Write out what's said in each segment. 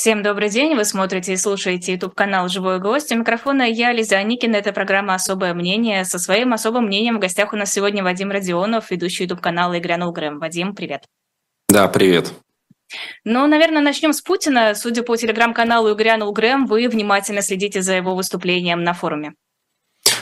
Всем добрый день. Вы смотрите и слушаете YouTube-канал «Живой гость». У микрофона я, Лиза Аникина. Это программа «Особое мнение». Со своим особым мнением в гостях у нас сегодня Вадим Родионов, ведущий YouTube-канала «И грянул Грэм». Вадим, привет. Да, привет. Ну, наверное, начнем с Путина. Судя по телеграм-каналу «И грянул Грэм», вы внимательно следите за его выступлением на форуме.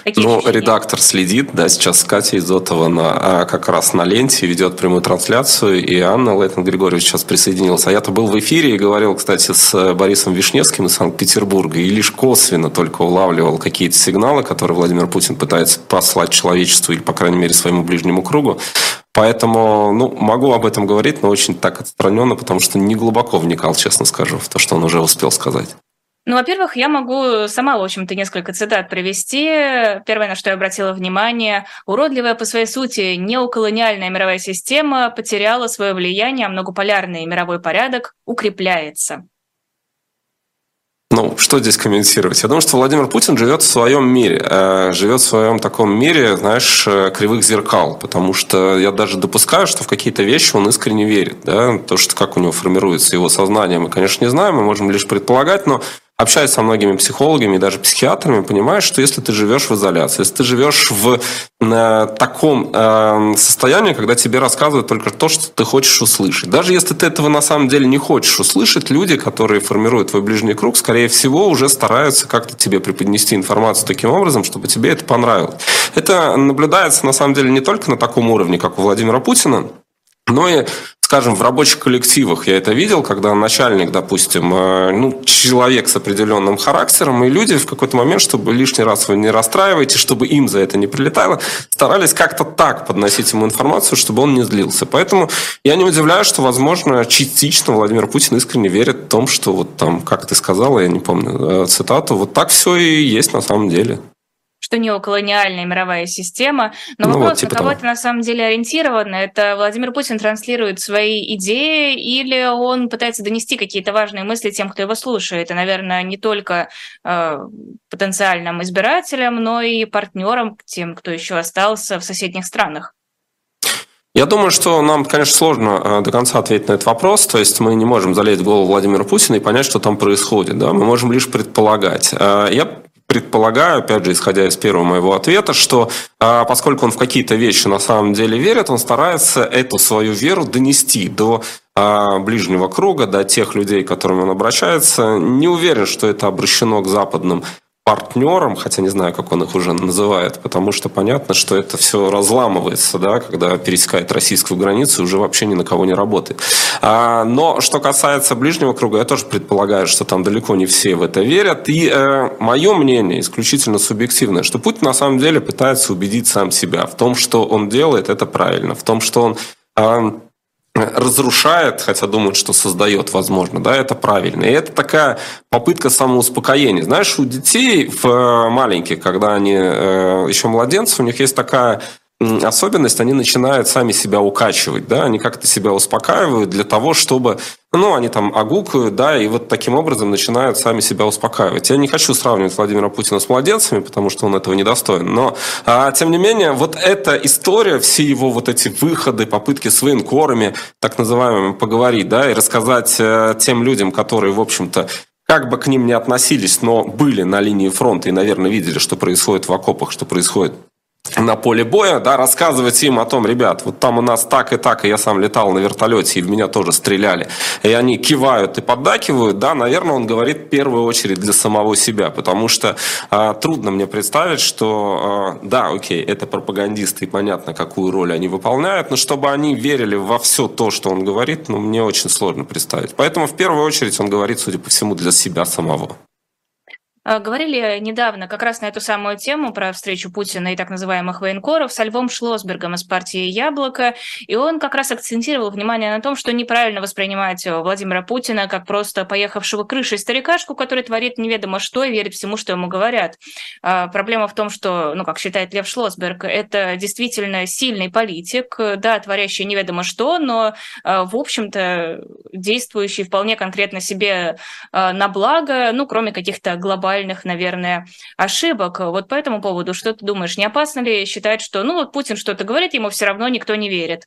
Какие ну, ощущения? редактор следит, да, сейчас Катя Изотова на, а, как раз на ленте ведет прямую трансляцию, и Анна Лейтон Григорьевич сейчас присоединилась. А я-то был в эфире и говорил, кстати, с Борисом Вишневским из Санкт-Петербурга, и лишь косвенно только улавливал какие-то сигналы, которые Владимир Путин пытается послать человечеству или, по крайней мере, своему ближнему кругу. Поэтому, ну, могу об этом говорить, но очень так отстраненно, потому что не глубоко вникал, честно скажу, в то, что он уже успел сказать. Ну, во-первых, я могу сама, в общем-то, несколько цитат привести. Первое, на что я обратила внимание, уродливая по своей сути неоколониальная мировая система потеряла свое влияние, а многополярный мировой порядок укрепляется. Ну, что здесь комментировать? Я думаю, что Владимир Путин живет в своем мире, э, живет в своем таком мире, знаешь, э, кривых зеркал, потому что я даже допускаю, что в какие-то вещи он искренне верит, да, то, что как у него формируется его сознание, мы, конечно, не знаем, мы можем лишь предполагать, но общаясь со многими психологами и даже психиатрами, понимаешь, что если ты живешь в изоляции, если ты живешь в э, таком э, состоянии, когда тебе рассказывают только то, что ты хочешь услышать, даже если ты этого на самом деле не хочешь услышать, люди, которые формируют твой ближний круг, скорее всего, уже стараются как-то тебе преподнести информацию таким образом, чтобы тебе это понравилось. Это наблюдается на самом деле не только на таком уровне, как у Владимира Путина, но и скажем, в рабочих коллективах я это видел, когда начальник, допустим, э, ну, человек с определенным характером, и люди в какой-то момент, чтобы лишний раз вы не расстраиваете, чтобы им за это не прилетало, старались как-то так подносить ему информацию, чтобы он не злился. Поэтому я не удивляюсь, что, возможно, частично Владимир Путин искренне верит в том, что вот там, как ты сказала, я не помню э, цитату, вот так все и есть на самом деле что неоколониальная мировая система. Но ну, вопрос, вот, типа на кого того. это на самом деле ориентировано? Это Владимир Путин транслирует свои идеи или он пытается донести какие-то важные мысли тем, кто его слушает? И, наверное, не только э, потенциальным избирателям, но и партнерам, тем, кто еще остался в соседних странах. Я думаю, что нам, конечно, сложно э, до конца ответить на этот вопрос. То есть мы не можем залезть в голову Владимира Путина и понять, что там происходит. Да? Мы можем лишь предполагать. Э, я предполагаю, опять же, исходя из первого моего ответа, что а, поскольку он в какие-то вещи на самом деле верит, он старается эту свою веру донести до а, ближнего круга, до тех людей, к которым он обращается. Не уверен, что это обращено к западным партнерам, хотя не знаю, как он их уже называет, потому что понятно, что это все разламывается, да, когда пересекает российскую границу, уже вообще ни на кого не работает. А, но что касается ближнего круга, я тоже предполагаю, что там далеко не все в это верят. И э, мое мнение исключительно субъективное, что Путин на самом деле пытается убедить сам себя в том, что он делает, это правильно, в том, что он э, разрушает, хотя думают, что создает, возможно, да, это правильно. И это такая попытка самоуспокоения. Знаешь, у детей в э, маленьких, когда они э, еще младенцы, у них есть такая особенность, они начинают сами себя укачивать, да, они как-то себя успокаивают для того, чтобы, ну, они там огукают, да, и вот таким образом начинают сами себя успокаивать. Я не хочу сравнивать Владимира Путина с младенцами, потому что он этого не достоин, но, а, тем не менее, вот эта история, все его вот эти выходы, попытки с военкорами, так называемыми, поговорить, да, и рассказать э, тем людям, которые, в общем-то, как бы к ним не относились, но были на линии фронта и, наверное, видели, что происходит в окопах, что происходит на поле боя, да, рассказывать им о том, ребят, вот там у нас так и так, и я сам летал на вертолете, и в меня тоже стреляли, и они кивают и поддакивают, да, наверное, он говорит в первую очередь для самого себя, потому что э, трудно мне представить, что, э, да, окей, это пропагандисты, и понятно, какую роль они выполняют, но чтобы они верили во все то, что он говорит, ну, мне очень сложно представить. Поэтому в первую очередь он говорит, судя по всему, для себя самого. А, говорили недавно как раз на эту самую тему про встречу Путина и так называемых военкоров со Львом Шлосбергом из партии «Яблоко», и он как раз акцентировал внимание на том, что неправильно воспринимать Владимира Путина как просто поехавшего крышей старикашку, который творит неведомо что и верит всему, что ему говорят. А, проблема в том, что, ну, как считает Лев Шлосберг, это действительно сильный политик, да, творящий неведомо что, но, а, в общем-то, действующий вполне конкретно себе на благо, ну, кроме каких-то глобальных глобальных, наверное, ошибок. Вот по этому поводу что ты думаешь? Не опасно ли считать, что, ну вот Путин что-то говорит, ему все равно никто не верит?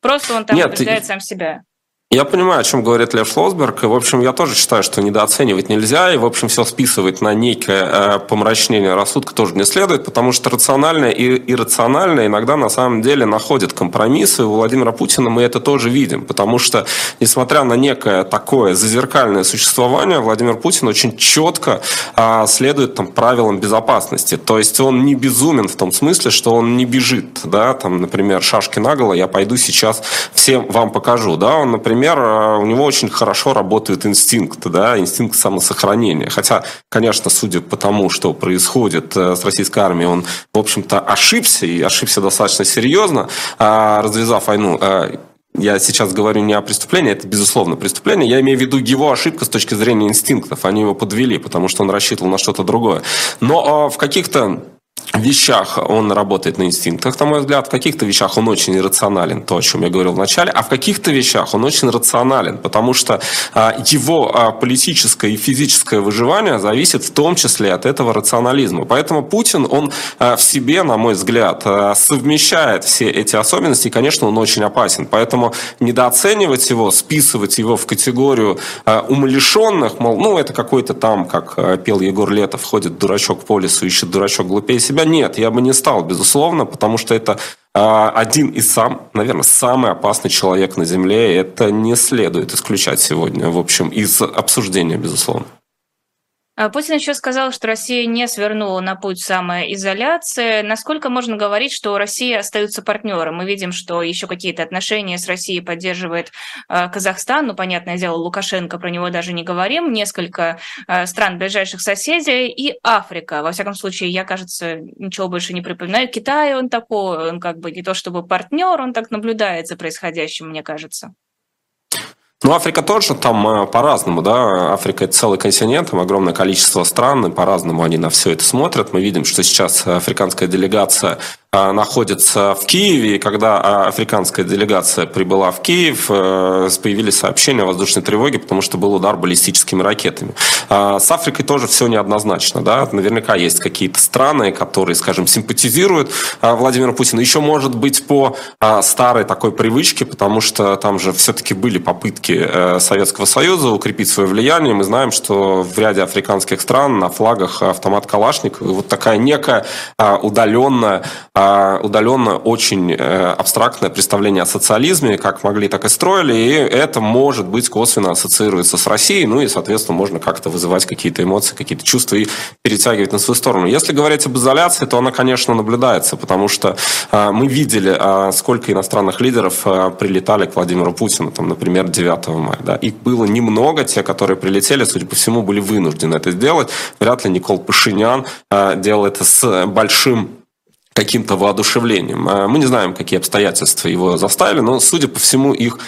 Просто он там Нет, убеждает сам себя. Я понимаю, о чем говорит Лев Шлосберг. И, в общем, я тоже считаю, что недооценивать нельзя. И, в общем, все списывать на некое э, помрачнение рассудка тоже не следует, потому что рациональное и иррациональное иногда на самом деле находят компромиссы. У Владимира Путина мы это тоже видим, потому что, несмотря на некое такое зазеркальное существование, Владимир Путин очень четко э, следует там, правилам безопасности. То есть он не безумен в том смысле, что он не бежит, да, там, например, шашки наголо, я пойду сейчас всем вам покажу, да, он, например, например, э, у него очень хорошо работает инстинкт, да, инстинкт самосохранения. Хотя, конечно, судя по тому, что происходит э, с российской армией, он, в общем-то, ошибся, и ошибся достаточно серьезно, а, развязав войну. Э, я сейчас говорю не о преступлении, это, безусловно, преступление. Я имею в виду его ошибка с точки зрения инстинктов. Они его подвели, потому что он рассчитывал на что-то другое. Но в каких-то вещах он работает на инстинктах, на мой взгляд. В каких-то вещах он очень иррационален, то, о чем я говорил в начале. А в каких-то вещах он очень рационален, потому что а, его а, политическое и физическое выживание зависит в том числе от этого рационализма. Поэтому Путин, он а, в себе, на мой взгляд, совмещает все эти особенности, и, конечно, он очень опасен. Поэтому недооценивать его, списывать его в категорию умалишенных, мол, ну, это какой-то там, как пел Егор Летов, ходит дурачок по лесу, ищет дурачок глупее себя, нет, я бы не стал, безусловно, потому что это а, один из сам, наверное, самый опасный человек на Земле. Это не следует исключать сегодня, в общем, из обсуждения, безусловно. А Путин еще сказал, что Россия не свернула на путь самоизоляции. Насколько можно говорить, что Россия остается партнером? Мы видим, что еще какие-то отношения с Россией поддерживает э, Казахстан. Ну, понятное дело, Лукашенко, про него даже не говорим. Несколько э, стран ближайших соседей и Африка. Во всяком случае, я, кажется, ничего больше не припоминаю. Китай, он такой, он как бы не то чтобы партнер, он так наблюдает за происходящим, мне кажется. Ну, Африка тоже там э, по-разному, да. Африка – это целый континент, там огромное количество стран, и по-разному они на все это смотрят. Мы видим, что сейчас африканская делегация находится в Киеве, и когда а, африканская делегация прибыла в Киев, э, появились сообщения о воздушной тревоге, потому что был удар баллистическими ракетами. А, с Африкой тоже все неоднозначно. Да? Наверняка есть какие-то страны, которые, скажем, симпатизируют Владимиру Путину. Еще, может быть, по старой такой привычке, потому что там же все-таки были попытки э, Советского Союза укрепить свое влияние. Мы знаем, что в ряде африканских стран на флагах автомат Калашников, вот такая некая удаленная а удаленно очень э, абстрактное представление о социализме, как могли, так и строили, и это, может быть, косвенно ассоциируется с Россией, ну и, соответственно, можно как-то вызывать какие-то эмоции, какие-то чувства и перетягивать на свою сторону. Если говорить об изоляции, то она, конечно, наблюдается, потому что э, мы видели, э, сколько иностранных лидеров прилетали к Владимиру Путину, там, например, 9 мая. Да? Их было немного, те, которые прилетели, судя по всему, были вынуждены это сделать. Вряд ли Никол Пашинян делал это с большим каким-то воодушевлением. А мы не знаем, какие обстоятельства его заставили, но, судя по всему, их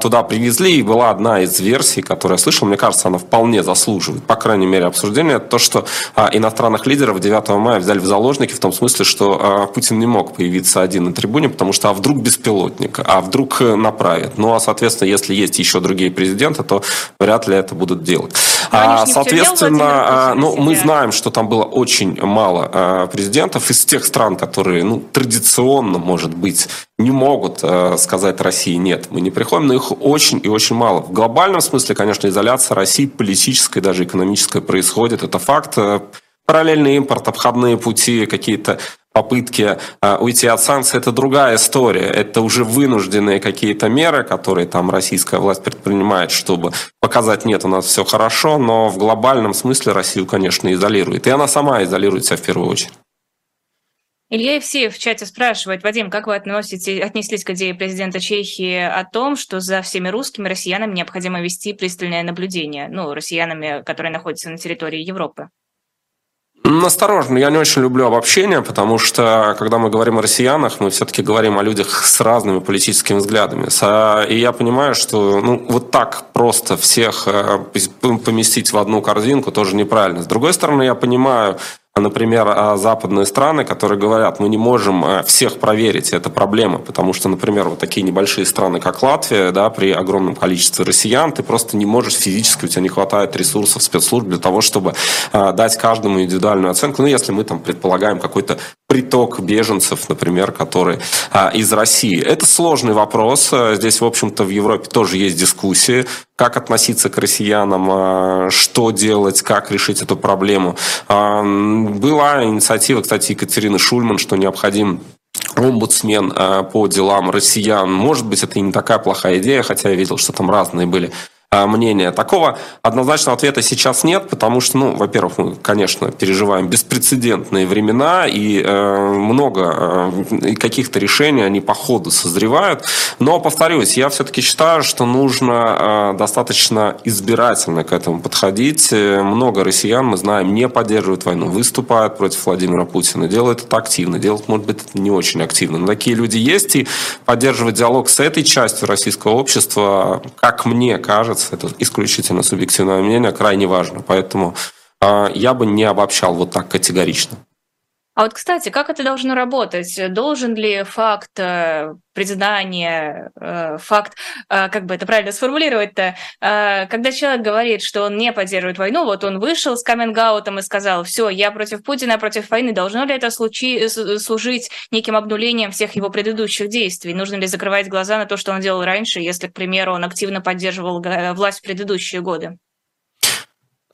туда привезли, и была одна из версий, которую я слышал, мне кажется, она вполне заслуживает, по крайней мере, обсуждения, то, что а, иностранных лидеров 9 мая взяли в заложники, в том смысле, что а, Путин не мог появиться один на трибуне, потому что а вдруг беспилотник, а вдруг э, направят. Ну, а, соответственно, если есть еще другие президенты, то вряд ли это будут делать. А, соответственно, ну, мы знаем, что там было очень мало президентов из тех стран, которые, ну, традиционно, может быть, не могут сказать России «нет, мы не приходим», но их очень и очень мало. В глобальном смысле, конечно, изоляция России политическая, даже экономическая происходит. Это факт. Параллельный импорт, обходные пути, какие-то попытки э, уйти от санкций, это другая история. Это уже вынужденные какие-то меры, которые там российская власть предпринимает, чтобы показать, нет, у нас все хорошо, но в глобальном смысле Россию, конечно, изолирует. И она сама изолирует себя в первую очередь. Илья Евсеев в чате спрашивает, Вадим, как вы относите, отнеслись к идее президента Чехии о том, что за всеми русскими россиянами необходимо вести пристальное наблюдение, ну, россиянами, которые находятся на территории Европы? Осторожно, я не очень люблю обобщение, потому что, когда мы говорим о россиянах, мы все-таки говорим о людях с разными политическими взглядами. И я понимаю, что ну, вот так просто всех э, поместить в одну корзинку тоже неправильно. С другой стороны, я понимаю, например, а, западные страны, которые говорят, мы не можем э, всех проверить, это проблема, потому что, например, вот такие небольшие страны, как Латвия, да, при огромном количестве россиян, ты просто не можешь физически, у тебя не хватает ресурсов спецслужб для того, чтобы э, дать каждому индивидуальную оценку, ну, если мы там предполагаем какой-то приток беженцев, например, которые а, из России. Это сложный вопрос. Здесь, в общем-то, в Европе тоже есть дискуссии, как относиться к россиянам, а, что делать, как решить эту проблему. А, была инициатива, кстати, Екатерины Шульман, что необходим омбудсмен по делам россиян. Может быть, это и не такая плохая идея, хотя я видел, что там разные были а, мнения. Такого однозначного ответа сейчас нет, потому что, ну, во-первых, мы, конечно, переживаем беспрецедентные времена, и э, много э, каких-то решений, они по ходу созревают. Но, повторюсь, я все-таки считаю, что нужно э, достаточно избирательно к этому подходить. Много россиян, мы знаем, не поддерживают войну, выступают против Владимира Путина, делают это активно, делают, может быть, не очень активно. Но такие люди есть, и поддерживать диалог с этой частью российского общества, как мне кажется, это исключительно субъективное мнение, крайне важно. Поэтому э, я бы не обобщал вот так категорично. А вот, кстати, как это должно работать? Должен ли факт э, признания, э, факт, э, как бы это правильно сформулировать-то, когда человек говорит, что он не поддерживает войну, вот он вышел с каминг и сказал, все, я против Путина, против войны, должно ли это случи, служить неким обнулением всех его предыдущих действий? Нужно ли закрывать глаза на то, что он делал раньше, если, к примеру, он активно поддерживал власть в предыдущие годы?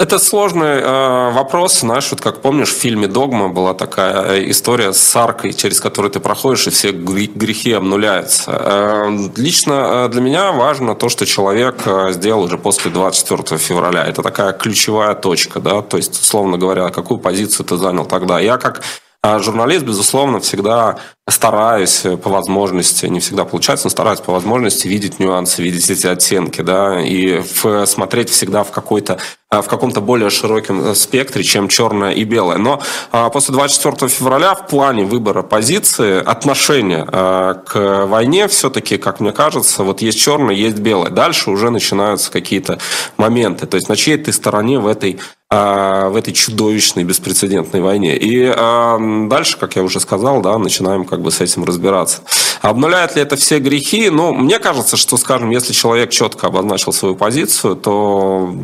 Это сложный э, вопрос. Знаешь, вот как помнишь, в фильме «Догма» была такая э, история с аркой, через которую ты проходишь, и все грехи обнуляются. Э, лично э, для меня важно то, что человек э, сделал уже после 24 февраля. Это такая ключевая точка, да, то есть, условно говоря, какую позицию ты занял тогда. Я как журналист, безусловно, всегда стараюсь по возможности, не всегда получается, но стараюсь по возможности видеть нюансы, видеть эти оттенки, да, и в, смотреть всегда в какой-то в каком-то более широком спектре, чем черное и белое. Но а, после 24 февраля в плане выбора позиции отношения а, к войне все-таки, как мне кажется, вот есть черное, есть белое. Дальше уже начинаются какие-то моменты. То есть на чьей ты стороне в этой в этой чудовищной беспрецедентной войне. И э, дальше, как я уже сказал, да, начинаем как бы с этим разбираться. Обнуляет ли это все грехи? Ну, мне кажется, что, скажем, если человек четко обозначил свою позицию, то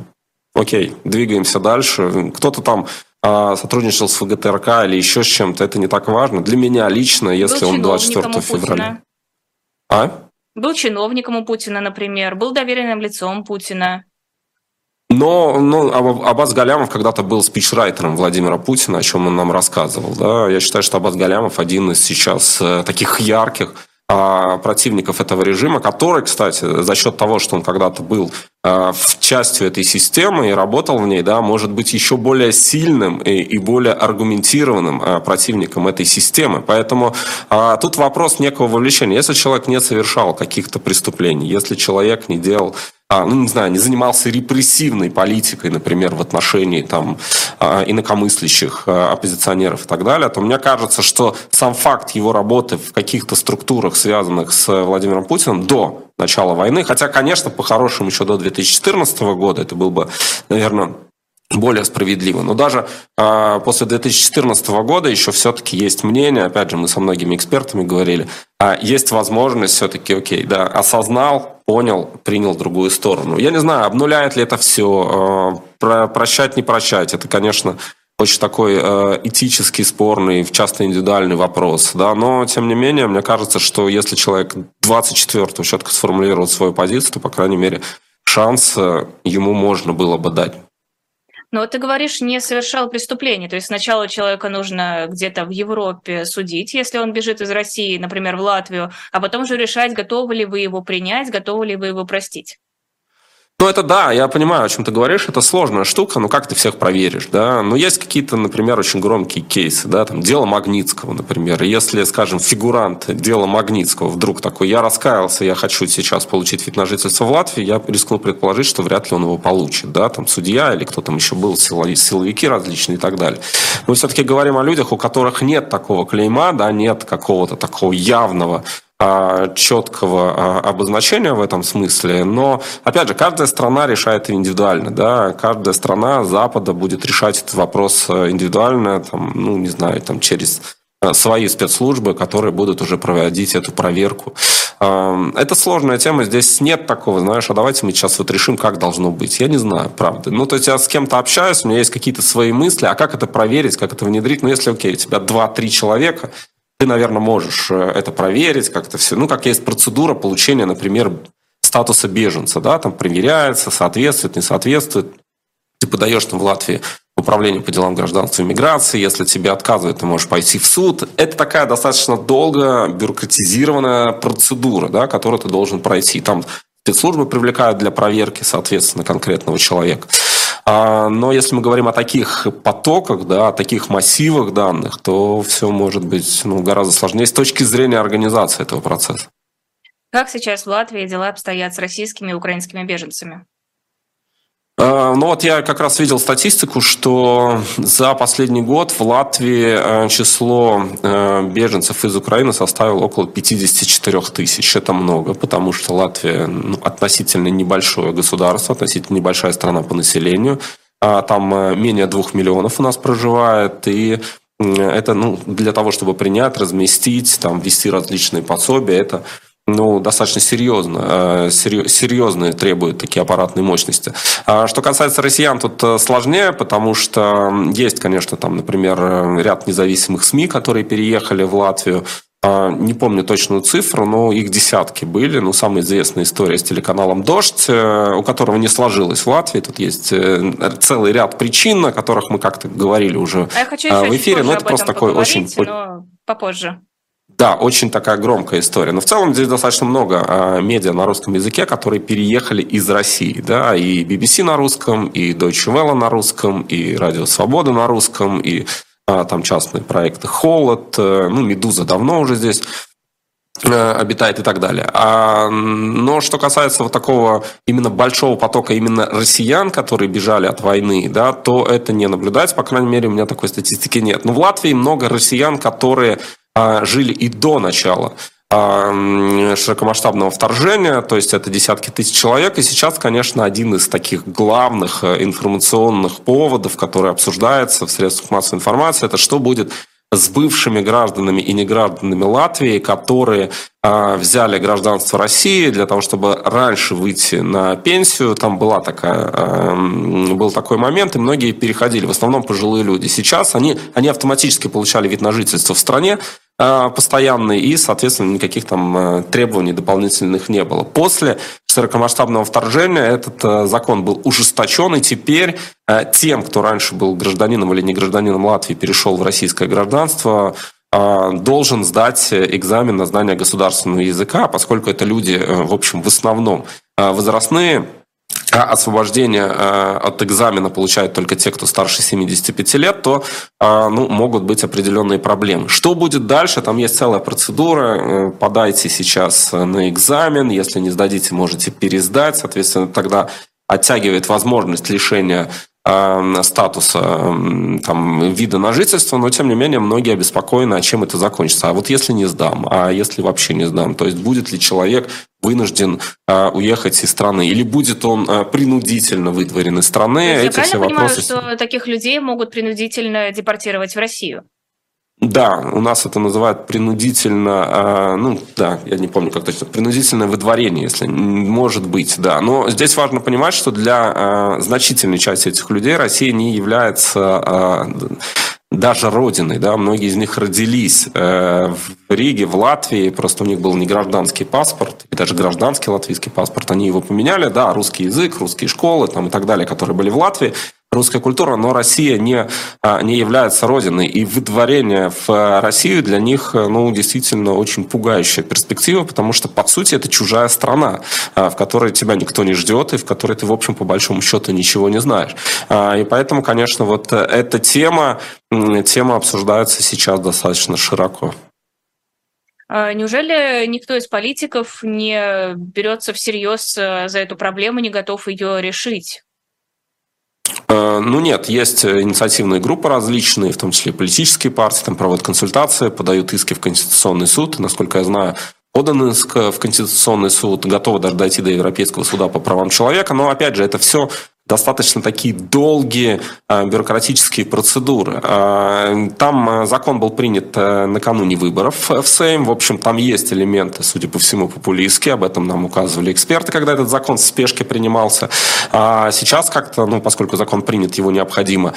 окей, двигаемся дальше. Кто-то там э, сотрудничал с ФГТРК или еще с чем-то, это не так важно. Для меня лично, если был он 24 февраля. А? Был чиновником у Путина, например, был доверенным лицом Путина. Но ну, Аббас Галямов когда-то был спичрайтером Владимира Путина, о чем он нам рассказывал. Да? Я считаю, что Аббас Галямов один из сейчас э, таких ярких а, противников этого режима, который, кстати, за счет того, что он когда-то был а, в частью этой системы и работал в ней, да, может быть еще более сильным и, и более аргументированным а, противником этой системы. Поэтому а, тут вопрос некого вовлечения. Если человек не совершал каких-то преступлений, если человек не делал а, ну, не знаю, не занимался репрессивной политикой, например, в отношении там, а, инакомыслящих а, оппозиционеров и так далее, то мне кажется, что сам факт его работы в каких-то структурах, связанных с Владимиром Путиным, до начала войны, хотя, конечно, по-хорошему еще до 2014 года это был бы, наверное, более справедливо. Но даже э, после 2014 года еще все-таки есть мнение, опять же, мы со многими экспертами говорили, э, есть возможность все-таки, окей, да, осознал, понял, принял другую сторону. Я не знаю, обнуляет ли это все, э, про, прощать, не прощать, это, конечно, очень такой э, этический, спорный, часто индивидуальный вопрос, да, но, тем не менее, мне кажется, что если человек 24-го четко сформулировал свою позицию, то, по крайней мере, шанс э, ему можно было бы дать. Но ты говоришь, не совершал преступление. То есть сначала человека нужно где-то в Европе судить, если он бежит из России, например, в Латвию, а потом уже решать, готовы ли вы его принять, готовы ли вы его простить. Ну, это да, я понимаю, о чем ты говоришь, это сложная штука, но как ты всех проверишь, да? Но есть какие-то, например, очень громкие кейсы, да, там, дело Магнитского, например. Если, скажем, фигурант дела Магнитского вдруг такой, я раскаялся, я хочу сейчас получить вид на жительство в Латвии, я рискну предположить, что вряд ли он его получит, да, там, судья или кто там еще был, силовики различные и так далее. Мы все-таки говорим о людях, у которых нет такого клейма, да, нет какого-то такого явного четкого а, обозначения в этом смысле, но, опять же, каждая страна решает индивидуально, да, каждая страна Запада будет решать этот вопрос э, индивидуально, там, ну, не знаю, там, через э, свои спецслужбы, которые будут уже проводить эту проверку Это сложная тема, здесь нет такого, знаешь, а давайте мы сейчас вот решим, как должно быть. Я не знаю, правда. Ну, то есть я с кем-то общаюсь, у меня есть какие-то свои мысли, а как это проверить, как это внедрить? Ну, если, окей, у тебя 2-3 человека, ты, наверное, можешь э, это проверить, как-то все. Ну, как есть процедура получения, например, статуса беженца, да, там проверяется, соответствует, не соответствует. Ты подаешь там в Латвии управление по делам гражданства и миграции. Если тебе отказывают, ты можешь пойти в суд. Это такая достаточно долгая бюрократизированная процедура, да, которую ты должен пройти. Там спецслужбы привлекают для проверки, соответственно, конкретного человека. А, но если мы говорим о таких потоках, да, о таких массивах данных, то все может быть ну, гораздо сложнее с точки зрения организации этого процесса. Как сейчас в Латвии дела обстоят с российскими и украинскими беженцами? А, ну вот я как раз видел статистику, что за последний год в Латвии э, число э, беженцев из Украины составило около 54 тысяч. Это много, потому что Латвия ну, относительно небольшое государство, относительно небольшая страна по населению. А там э, менее двух миллионов у нас проживает, и это ну, для того, чтобы принять, разместить, там, ввести различные пособия, это ну, достаточно серьезно, э, серьезные требуют такие аппаратные мощности. А что касается россиян, тут э, сложнее, потому что есть, конечно, там, например, ряд независимых СМИ, которые переехали в Латвию, а, не помню точную цифру, но их десятки были. Ну, самая известная история с телеканалом «Дождь», э, у которого не сложилось в Латвии. Тут есть целый ряд причин, о которых мы как-то говорили уже а в эфире. Но это просто такой очень... попозже. Да, очень такая громкая история. Но в целом здесь достаточно много а, медиа на русском языке, которые переехали из России. Да, и BBC на русском, и Deutsche Welle на русском, и Радио Свобода на русском, и а, там частные проекты Холод, э, ну, Медуза давно уже здесь э, обитает и так далее. А, но что касается вот такого именно большого потока именно россиян, которые бежали от войны, да, то это не наблюдается, по крайней мере, у меня такой статистики нет. Но в Латвии много россиян, которые жили и до начала а, широкомасштабного вторжения, то есть это десятки тысяч человек. И сейчас, конечно, один из таких главных э, информационных поводов, который обсуждается в средствах массовой информации, это что будет с бывшими гражданами и негражданами Латвии, которые э, взяли гражданство России для того, чтобы раньше выйти на пенсию. Там была такая, был такой момент, и многие переходили, в основном пожилые люди. Сейчас они, они автоматически получали вид на жительство в стране, постоянный, и, соответственно, никаких там э, требований дополнительных не было. После широкомасштабного вторжения этот э, закон был ужесточен, и теперь тем, кто раньше был гражданином или не гражданином Латвии, перешел в российское гражданство, должен сдать экзамен на знание государственного языка, поскольку это люди, в общем, в основном возрастные, а освобождение э, от экзамена получают только те, кто старше 75 лет, то э, ну, могут быть определенные проблемы. Что будет дальше? Там есть целая процедура. Э, подайте сейчас на экзамен. Если не сдадите, можете пересдать. Соответственно, тогда оттягивает возможность лишения статуса эм, там, вида на жительство, но тем не менее многие обеспокоены, а чем это закончится. А вот если не сдам, а если вообще не сдам, то есть будет ли человек вынужден э, уехать из страны, или будет он э, принудительно выдворен из страны? Есть, Эти я правильно понимаю, вопросы... что таких людей могут принудительно депортировать в Россию? Да, у нас это называют принудительно, а, ну да, я не помню как точно, принудительное выдворение, если может быть, да. Но здесь важно понимать, что для а, значительной части этих людей Россия не является а, даже родиной, да, многие из них родились э, в Риге, в Латвии, просто у них был не гражданский паспорт, и даже гражданский латвийский паспорт, они его поменяли, да, русский язык, русские школы там и так далее, которые были в Латвии, русская культура, но Россия не, а, не является родиной. И выдворение в Россию для них, ну, действительно очень пугающая перспектива, потому что, по сути, это чужая страна, а, в которой тебя никто не ждет, и в которой ты, в общем, по большому счету ничего не знаешь. А, и поэтому, конечно, вот эта тема, тема обсуждается сейчас достаточно широко. Неужели никто из политиков не берется всерьез за эту проблему, не готов ее решить? Э, ну нет, есть инициативные группы различные, в том числе политические партии, там проводят консультации, подают иски в Конституционный суд. Насколько я знаю, подан иск в Конституционный суд, готовы даже дойти до Европейского суда по правам человека. Но опять же, это все достаточно такие долгие бюрократические процедуры. Там закон был принят накануне выборов в Сейм. В общем, там есть элементы, судя по всему, популистские. Об этом нам указывали эксперты, когда этот закон в спешке принимался. А сейчас как-то, ну, поскольку закон принят, его необходимо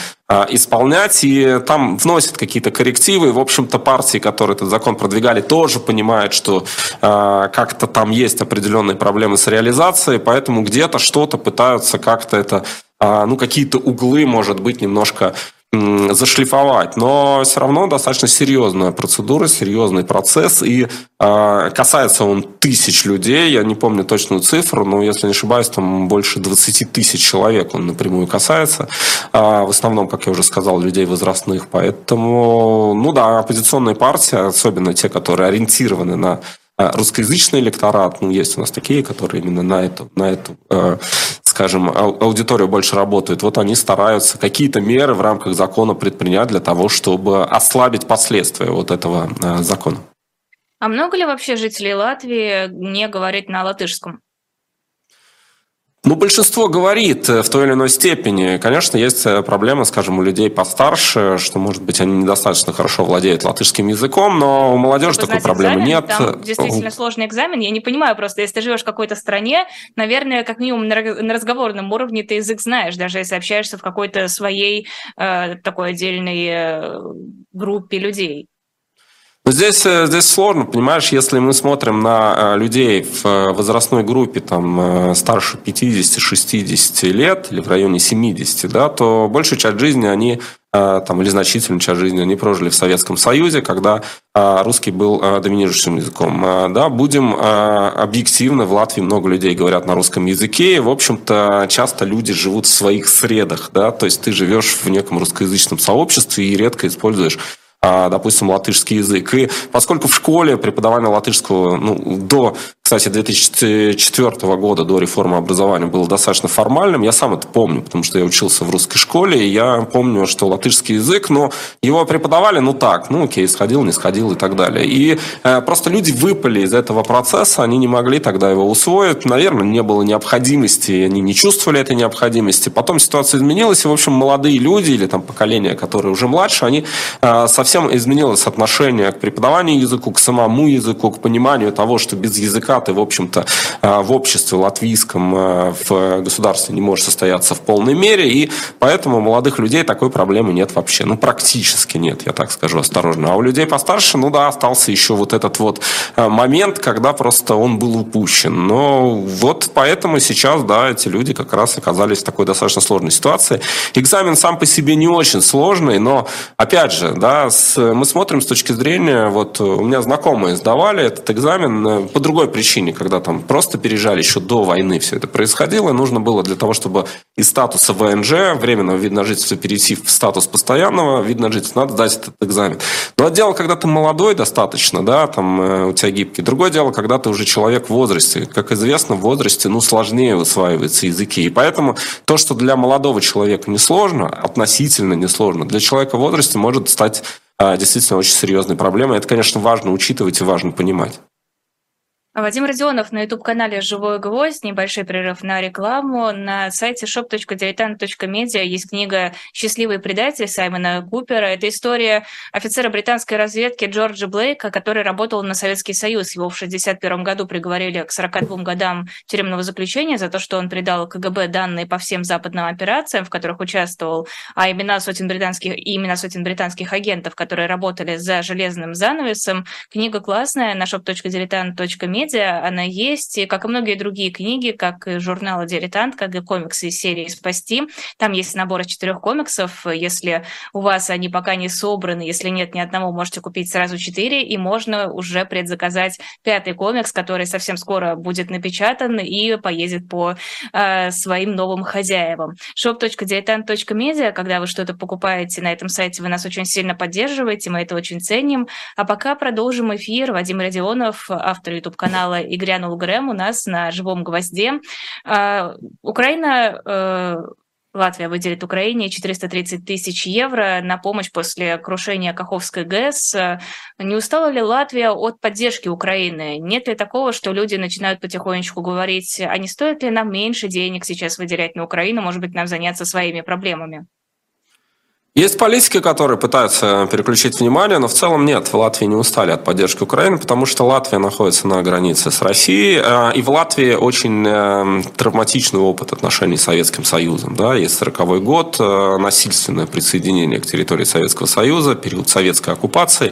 исполнять. И там вносят какие-то коррективы. В общем-то, партии, которые этот закон продвигали, тоже понимают, что как-то там есть определенные проблемы с реализацией, поэтому где-то что-то пытаются как-то это, ну, какие-то углы, может быть, немножко зашлифовать, но все равно достаточно серьезная процедура, серьезный процесс, и э, касается он тысяч людей, я не помню точную цифру, но если не ошибаюсь, там больше 20 тысяч человек он напрямую касается, э, в основном, как я уже сказал, людей возрастных, поэтому, ну да, оппозиционные партии, особенно те, которые ориентированы на а русскоязычный электорат, ну, есть у нас такие, которые именно на эту, на эту э, скажем, аудиторию больше работают, вот они стараются какие-то меры в рамках закона предпринять для того, чтобы ослабить последствия вот этого э, закона. А много ли вообще жителей Латвии не говорит на латышском? Ну, большинство говорит э, в той или иной степени. Конечно, есть э, проблема, скажем, у людей постарше, что, может быть, они недостаточно хорошо владеют латышским языком, но у молодежи такой проблемы экзамен, нет. Там действительно сложный экзамен. Я не понимаю просто, если ты живешь в какой-то стране, наверное, как минимум на разговорном уровне ты язык знаешь, даже если общаешься в какой-то своей э, такой отдельной э, группе людей. Здесь, э, здесь сложно, понимаешь, если мы смотрим на э, людей в э, возрастной группе там, старше 50-60 лет или в районе 70, да, то большую часть жизни они там, или значительную часть жизни они прожили в Советском Союзе, когда русский был доминирующим языком. Да, будем объективны, в Латвии много людей говорят на русском языке, и, в общем-то, часто люди живут в своих средах, да, то есть ты живешь в неком русскоязычном сообществе и редко используешь допустим, латышский язык. И поскольку в школе преподавание латышского ну, до кстати, 2004 года до реформы образования было достаточно формальным. Я сам это помню, потому что я учился в русской школе, и я помню, что латышский язык, но его преподавали, ну так, ну окей, сходил, не сходил и так далее. И э, просто люди выпали из этого процесса, они не могли тогда его усвоить, наверное, не было необходимости, они не чувствовали этой необходимости. Потом ситуация изменилась, и, в общем, молодые люди или там поколение, которые уже младше, они э, совсем изменилось отношение к преподаванию языку, к самому языку, к пониманию того, что без языка ты, в общем-то, э, в обществе латвийском, э, в государстве не можешь состояться в полной мере, и поэтому у молодых людей такой проблемы нет вообще. Ну, практически нет, я так скажу осторожно. А у людей постарше, ну да, остался еще вот этот вот э, момент, когда просто он был упущен. Но вот поэтому сейчас, да, эти люди как раз оказались в такой достаточно сложной ситуации. Экзамен сам по себе не очень сложный, но, опять же, да, с, мы смотрим с точки зрения, вот у меня знакомые сдавали этот экзамен по другой причине причине, когда там просто переезжали еще до войны все это происходило, нужно было для того, чтобы из статуса ВНЖ, временного вида на жительство, перейти в статус постоянного вида на жительство, надо сдать этот экзамен. Но дело, когда ты молодой достаточно, да, там э, у тебя гибкий. Другое дело, когда ты уже человек в возрасте. Как известно, в возрасте, ну, сложнее усваиваются языки. И поэтому то, что для молодого человека несложно, относительно несложно, для человека в возрасте может стать а, действительно очень серьезной проблемой. Это, конечно, важно учитывать и важно понимать. Вадим Родионов на YouTube-канале «Живой гвоздь». Небольшой прерыв на рекламу. На сайте shop.diletant.media есть книга «Счастливый предатель» Саймона Купера. Это история офицера британской разведки Джорджа Блейка, который работал на Советский Союз. Его в 1961 году приговорили к 42 годам тюремного заключения за то, что он придал КГБ данные по всем западным операциям, в которых участвовал, а имена сотен британских, и имена сотен британских агентов, которые работали за железным занавесом. Книга классная на shop.diletant.media медиа, она есть, и как и многие другие книги, как и журнал «Дилетант», как и комиксы из серии «Спасти». Там есть набор из четырех комиксов. Если у вас они пока не собраны, если нет ни одного, можете купить сразу четыре, и можно уже предзаказать пятый комикс, который совсем скоро будет напечатан и поедет по э, своим новым хозяевам. shop.diletant.media, когда вы что-то покупаете на этом сайте, вы нас очень сильно поддерживаете, мы это очень ценим. А пока продолжим эфир. Вадим Родионов, автор YouTube-канала канала «И грянул Грэм» у нас на «Живом гвозде». А, Украина э, Латвия выделит Украине 430 тысяч евро на помощь после крушения Каховской ГЭС. Не устала ли Латвия от поддержки Украины? Нет ли такого, что люди начинают потихонечку говорить, а не стоит ли нам меньше денег сейчас выделять на Украину, может быть, нам заняться своими проблемами? Есть политики, которые пытаются переключить внимание, но в целом нет, в Латвии не устали от поддержки Украины, потому что Латвия находится на границе с Россией, э, и в Латвии очень э, травматичный опыт отношений с Советским Союзом. Да? Есть 40 год, э, насильственное присоединение к территории Советского Союза, период советской оккупации,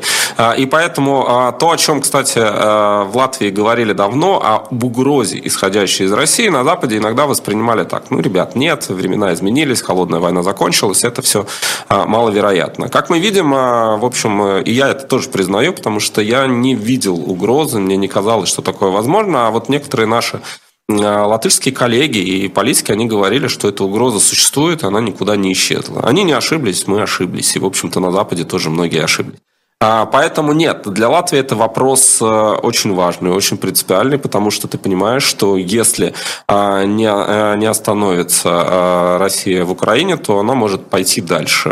и поэтому то, о чем, кстати, в Латвии говорили давно, об угрозе, исходящей из России, на Западе иногда воспринимали так, ну, ребят, нет, времена изменились, холодная война закончилась, это все маловероятно. Как мы видим, а, в общем, и я это тоже признаю, потому что я не видел угрозы, мне не казалось, что такое возможно, а вот некоторые наши а, латышские коллеги и политики, они говорили, что эта угроза существует, она никуда не исчезла. Они не ошиблись, мы ошиблись. И, в общем-то, на Западе тоже многие ошиблись. А, поэтому нет, для Латвии это вопрос э, очень важный, очень принципиальный, потому что ты понимаешь, что если а, не, э, не остановится а, Россия в Украине, то она может пойти дальше.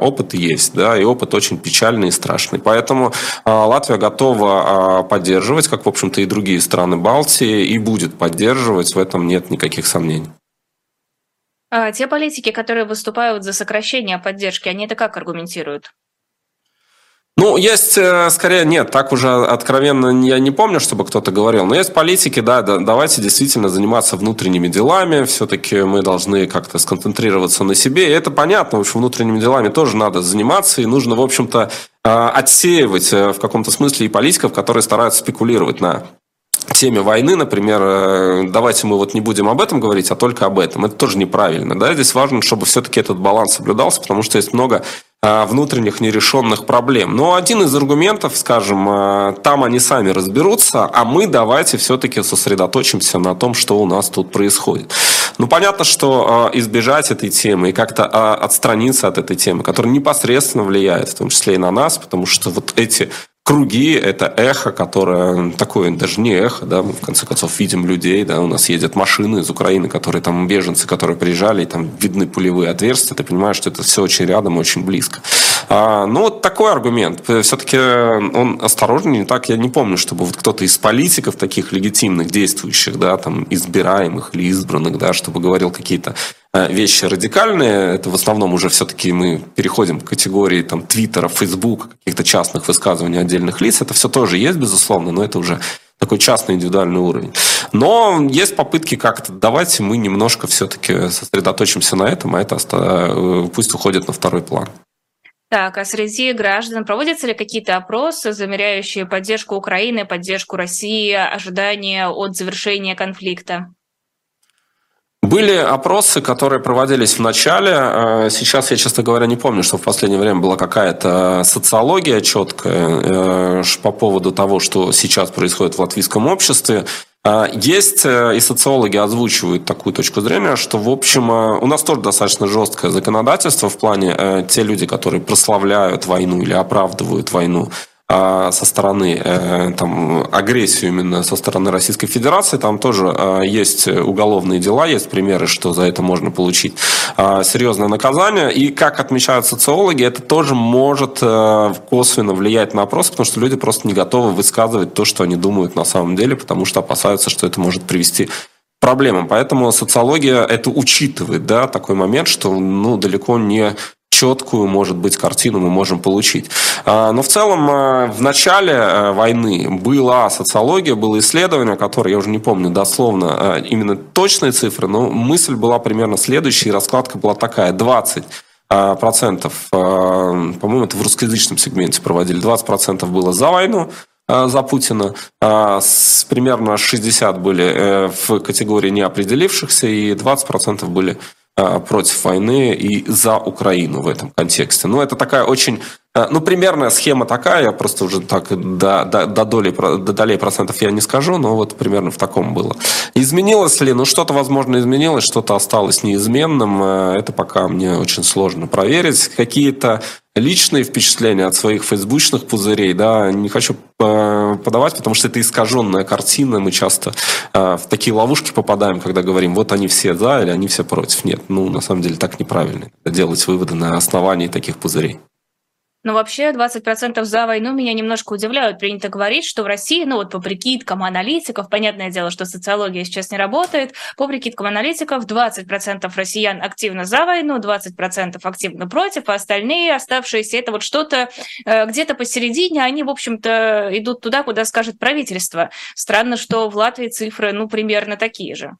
Опыт есть, да, и опыт очень печальный и страшный. Поэтому Латвия готова поддерживать, как, в общем-то, и другие страны Балтии, и будет поддерживать, в этом нет никаких сомнений. Те политики, которые выступают за сокращение поддержки, они это как аргументируют? Ну, есть, э, скорее, нет, так уже откровенно я не помню, чтобы кто-то говорил. Но есть политики, да, да давайте действительно заниматься внутренними делами. Все-таки мы должны как-то сконцентрироваться на себе. И это понятно, в общем, внутренними делами тоже надо заниматься. И нужно, в общем-то, э, отсеивать э, в каком-то смысле и политиков, которые стараются спекулировать на теме войны, например, давайте мы вот не будем об этом говорить, а только об этом. Это тоже неправильно. Да? Здесь важно, чтобы все-таки этот баланс соблюдался, потому что есть много внутренних нерешенных проблем. Но один из аргументов, скажем, а, там они сами разберутся, а мы давайте все-таки сосредоточимся на том, что у нас тут происходит. Ну, понятно, что а, избежать этой темы и как-то отстраниться от этой темы, которая непосредственно влияет, в том числе и на нас, потому что вот эти круги – это эхо, которое такое даже не эхо, да, мы в конце концов видим людей, да, у нас едут машины из Украины, которые там беженцы, которые приезжали, и там видны пулевые отверстия, ты понимаешь, что это все очень рядом, очень близко. А, ну, вот такой аргумент. Все-таки он осторожный, не так, я не помню, чтобы вот кто-то из политиков таких легитимных, действующих, да, там, избираемых или избранных, да, чтобы говорил какие-то Э, вещи радикальные. Это в основном уже все-таки мы переходим к категории там, Твиттера, Фейсбука, каких-то частных высказываний отдельных лиц. Это все тоже есть, безусловно, но это уже такой частный индивидуальный уровень. Но есть попытки как-то, давайте мы немножко все-таки сосредоточимся на этом, а это э, пусть уходит на второй план. Так, а среди граждан проводятся ли какие-то опросы, замеряющие поддержку Украины, поддержку России, ожидания от завершения конфликта? Были опросы, которые проводились в начале. Э, сейчас я, честно говоря, не помню, что в последнее время была какая-то социология четкая э, по поводу того, что сейчас происходит в латвийском обществе. Э, есть, и социологи озвучивают такую точку зрения, что, в общем, у нас тоже достаточно жесткое законодательство в плане те люди, которые прославляют войну или оправдывают войну, а со стороны э, там, агрессию именно со стороны Российской Федерации, там тоже э, есть уголовные дела, есть примеры, что за это можно получить э, серьезное наказание. И, как отмечают социологи, это тоже может косвенно влиять на опрос, потому что люди просто не готовы высказывать то, что они думают на самом деле, потому что опасаются, что это может привести проблемам. Поэтому социология это учитывает, да, такой момент, что ну, далеко не четкую, может быть, картину мы можем получить. А, но в целом а, в начале а, войны была социология, было исследование, которое, я уже не помню дословно именно точные цифры, но мысль была примерно следующая, и раскладка была такая. 20 процентов, по-моему, это в русскоязычном сегменте проводили, 20 процентов было за войну, за Путина. Примерно 60 были э, в категории неопределившихся, и 20% были Э, против войны и за Украину в этом контексте. Ну, это такая очень, э, ну, примерная схема такая, я просто уже так до, до, до, доли, до долей процентов я не скажу, но вот примерно в таком было. Изменилось ли? Ну, что-то, возможно, изменилось, что-то осталось неизменным. Э, это пока мне очень сложно проверить. Какие-то личные впечатления от своих фейсбучных пузырей, да, не хочу э, подавать, потому что это искаженная картина, мы часто э, в такие ловушки попадаем, когда говорим, вот они все за или они все против. Нет, ну, на самом деле так неправильно делать выводы на основании таких пузырей. Но вообще 20% за войну меня немножко удивляют. Принято говорить, что в России, ну вот по прикидкам аналитиков, понятное дело, что социология сейчас не работает, по прикидкам аналитиков 20% россиян активно за войну, 20% активно против, а остальные оставшиеся это вот что-то э, где-то посередине, они, в общем-то, идут туда, куда скажет правительство. Странно, что в Латвии цифры, ну, примерно такие же.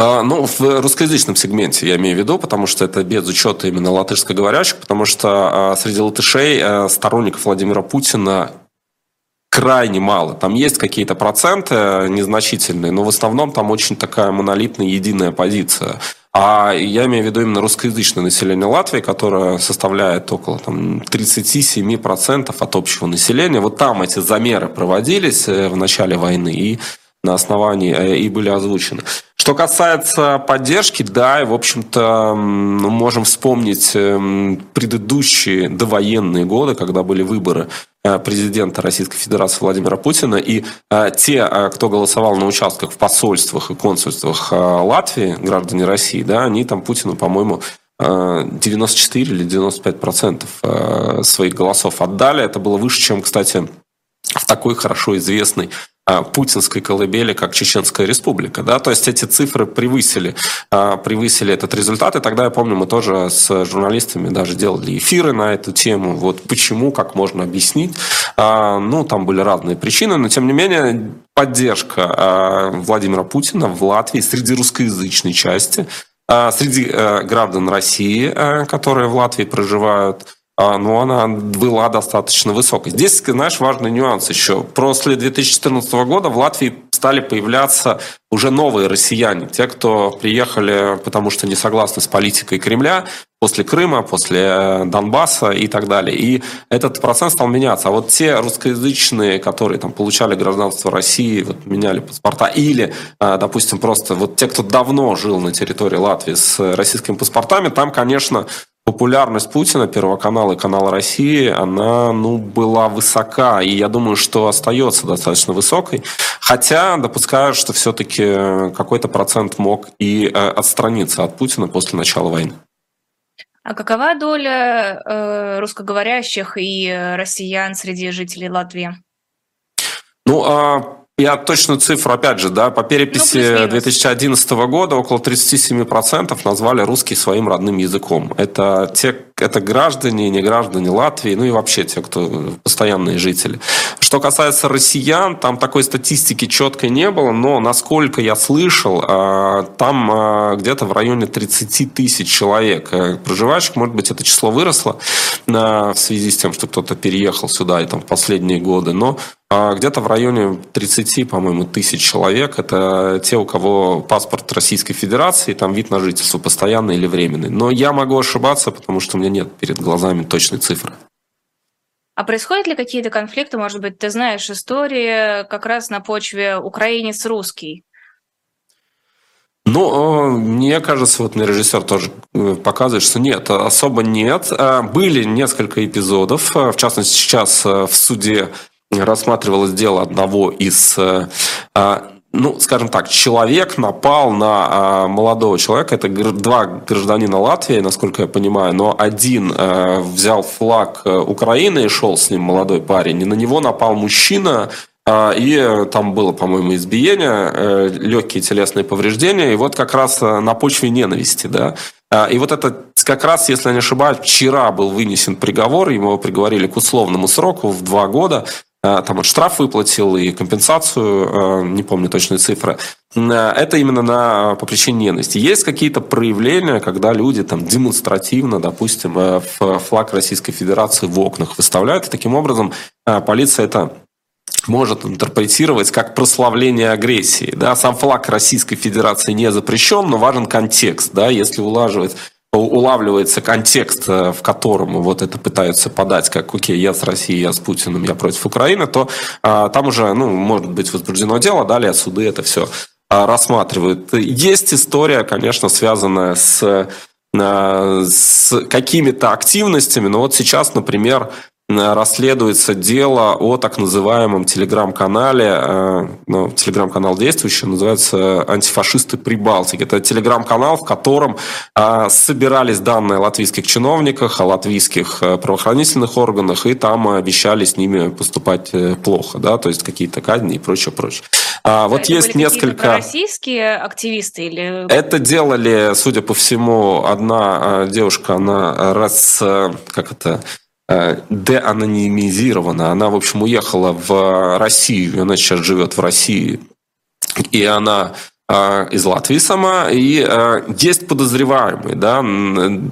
А, ну, в русскоязычном сегменте я имею в виду, потому что это без учета именно латышскоговорящих, потому что а, среди латышей а, сторонников Владимира Путина крайне мало. Там есть какие-то проценты незначительные, но в основном там очень такая монолитная, единая позиция. А я имею в виду именно русскоязычное население Латвии, которое составляет около там, 37% от общего населения. Вот там эти замеры проводились э, в начале войны, и на основании э, и были озвучены. Что касается поддержки, да, в общем-то, мы можем вспомнить эм, предыдущие довоенные годы, когда были выборы э, президента Российской Федерации Владимира Путина, и э, те, кто голосовал на участках в посольствах и консульствах Латвии, граждане России, да, они там Путину, по-моему, 94 или 95 процентов своих голосов отдали. Это было выше, чем, кстати, в такой хорошо известной путинской колыбели, как Чеченская республика. Да? То есть эти цифры превысили, а, превысили этот результат. И тогда, я помню, мы тоже с журналистами даже делали эфиры на эту тему. Вот почему, как можно объяснить. А, ну, там были разные причины, но тем не менее поддержка Владимира Путина в Латвии среди русскоязычной части, среди граждан России, которые в Латвии проживают, а, но она была достаточно высокой. Здесь, знаешь, важный нюанс еще. После 2014 года в Латвии стали появляться уже новые россияне, те, кто приехали, потому что не согласны с политикой Кремля, после Крыма, после э, Донбасса и так далее. И этот процент стал меняться. А вот те русскоязычные, которые там получали гражданство России, вот, меняли паспорта, или, э, допустим, просто вот те, кто давно жил на территории Латвии с российскими паспортами, там, конечно, популярность Путина, Первого канала и канала России, она ну, была высока. И я думаю, что остается достаточно высокой. Хотя допускаю, что все-таки какой-то процент мог и э, отстраниться от Путина после начала войны. А какова доля э, русскоговорящих и россиян среди жителей Латвии? Ну, а я точную цифру, опять же, да, по переписи ну, 2011 года около 37% назвали русский своим родным языком. Это те, это граждане, не граждане Латвии, ну и вообще те, кто постоянные жители. Что касается россиян, там такой статистики четкой не было, но насколько я слышал, а, там а, где-то в районе 30 тысяч человек э, проживающих, может быть, это число выросло в связи с тем, что кто-то переехал сюда и там в последние годы, но а где-то в районе 30, по-моему, тысяч человек. Это те, у кого паспорт Российской Федерации, там вид на жительство постоянный или временный. Но я могу ошибаться, потому что у меня нет перед глазами точной цифры. А происходят ли какие-то конфликты, может быть, ты знаешь истории как раз на почве украинец-русский? Ну, мне кажется, вот режиссер тоже э, показывает, что нет, особо нет. А, были несколько эпизодов, в частности, сейчас э, в суде рассматривалось дело одного из э, а, ну, скажем так, человек напал на а, молодого человека. Это два гражданина Латвии, насколько я понимаю, но один а, взял флаг Украины и шел с ним молодой парень. И на него напал мужчина, и там было, по-моему, избиение, легкие телесные повреждения. И вот как раз на почве ненависти, да. И вот это как раз, если я не ошибаюсь, вчера был вынесен приговор, ему приговорили к условному сроку в два года Э, там вот штраф выплатил и компенсацию, э, не помню точные цифры. Э, это именно на, по причине ненависти. Есть какие-то проявления, когда люди там демонстративно, допустим, флаг Российской Федерации в окнах выставляют, и таким образом полиция это может интерпретировать как прославление агрессии. Да? Сам флаг Российской Федерации не запрещен, но важен контекст. Да? Если улаживать улавливается контекст, э, в котором вот это пытаются подать, как, окей, я с Россией, я с Путиным, я против Украины, то а, там уже, ну, может быть возбуждено дело, далее суды это все а, рассматривают. Есть история, конечно, связанная с с какими-то активностями. Но вот сейчас, например, расследуется дело о так называемом телеграм-канале, э, ну, телеграм-канал действующий, называется «Антифашисты Прибалтики». Это телеграм-канал, в котором э, собирались данные о латвийских чиновниках, о латвийских э, правоохранительных органах, и там обещали с ними поступать плохо, да, то есть какие-то казни и прочее, прочее. А, вот Это есть несколько... российские активисты или... Это делали, судя по всему, одна девушка, она раз, как это, Э, деанонимизирована. Она, в общем, уехала в Россию, она сейчас живет в России, и она из Латвии сама, и а, есть подозреваемый. Да?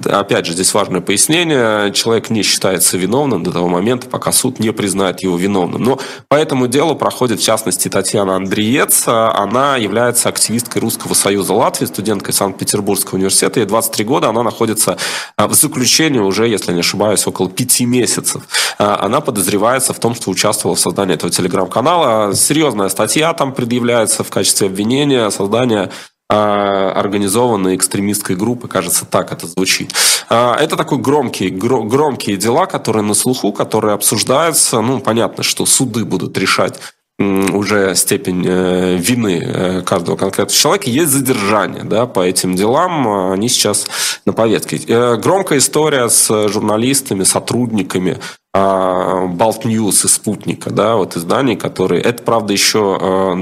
Опять же, здесь важное пояснение. Человек не считается виновным до того момента, пока суд не признает его виновным. Но по этому делу проходит, в частности, Татьяна Андреец. Она является активисткой Русского Союза Латвии, студенткой Санкт-Петербургского университета. Ей 23 года, она находится а, в заключении уже, если не ошибаюсь, около пяти месяцев. Она подозревается в том, что участвовала в создании этого телеграм-канала. Серьезная статья там предъявляется в качестве обвинения, создания а, организованной экстремистской группы, кажется, так это звучит. А, это такой громкие, громкие дела, которые на слуху, которые обсуждаются. Ну, понятно, что суды будут решать уже степень э, вины э, каждого конкретного человека, есть задержание да, по этим делам, они сейчас на повестке. Э, громкая история с журналистами, сотрудниками Baltnews и Спутника, да, вот изданий, которые... Это, правда, еще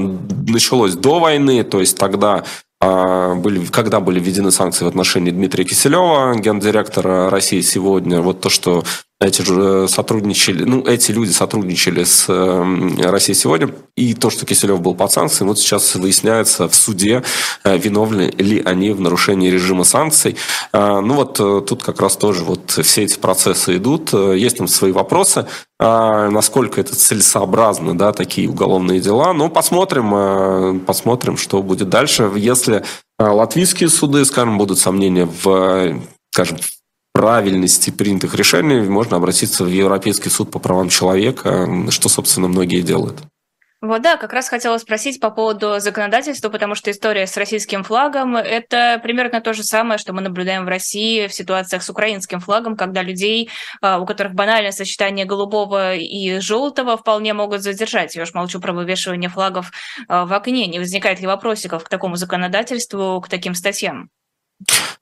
началось до войны, то есть тогда были, когда были введены санкции в отношении Дмитрия Киселева, гендиректора России сегодня, вот то, что эти же э, сотрудничали, ну, эти люди сотрудничали с эм, Россией сегодня, и то, что Киселев был под санкциями, вот сейчас выясняется в суде, э, виновны ли они в нарушении режима санкций. Э, ну, вот тут как раз тоже вот все эти процессы идут, есть там свои вопросы, насколько это целесообразно, да, такие уголовные дела, но посмотрим, посмотрим, что будет дальше. Если латвийские суды, скажем, будут сомнения в скажем, правильности принятых решений можно обратиться в Европейский суд по правам человека, что, собственно, многие делают. Вот да, как раз хотела спросить по поводу законодательства, потому что история с российским флагом – это примерно то же самое, что мы наблюдаем в России в ситуациях с украинским флагом, когда людей, а, у которых банальное сочетание голубого и желтого, вполне могут задержать. Я уж молчу про вывешивание флагов а, в окне. Не возникает ли вопросиков к такому законодательству, к таким статьям?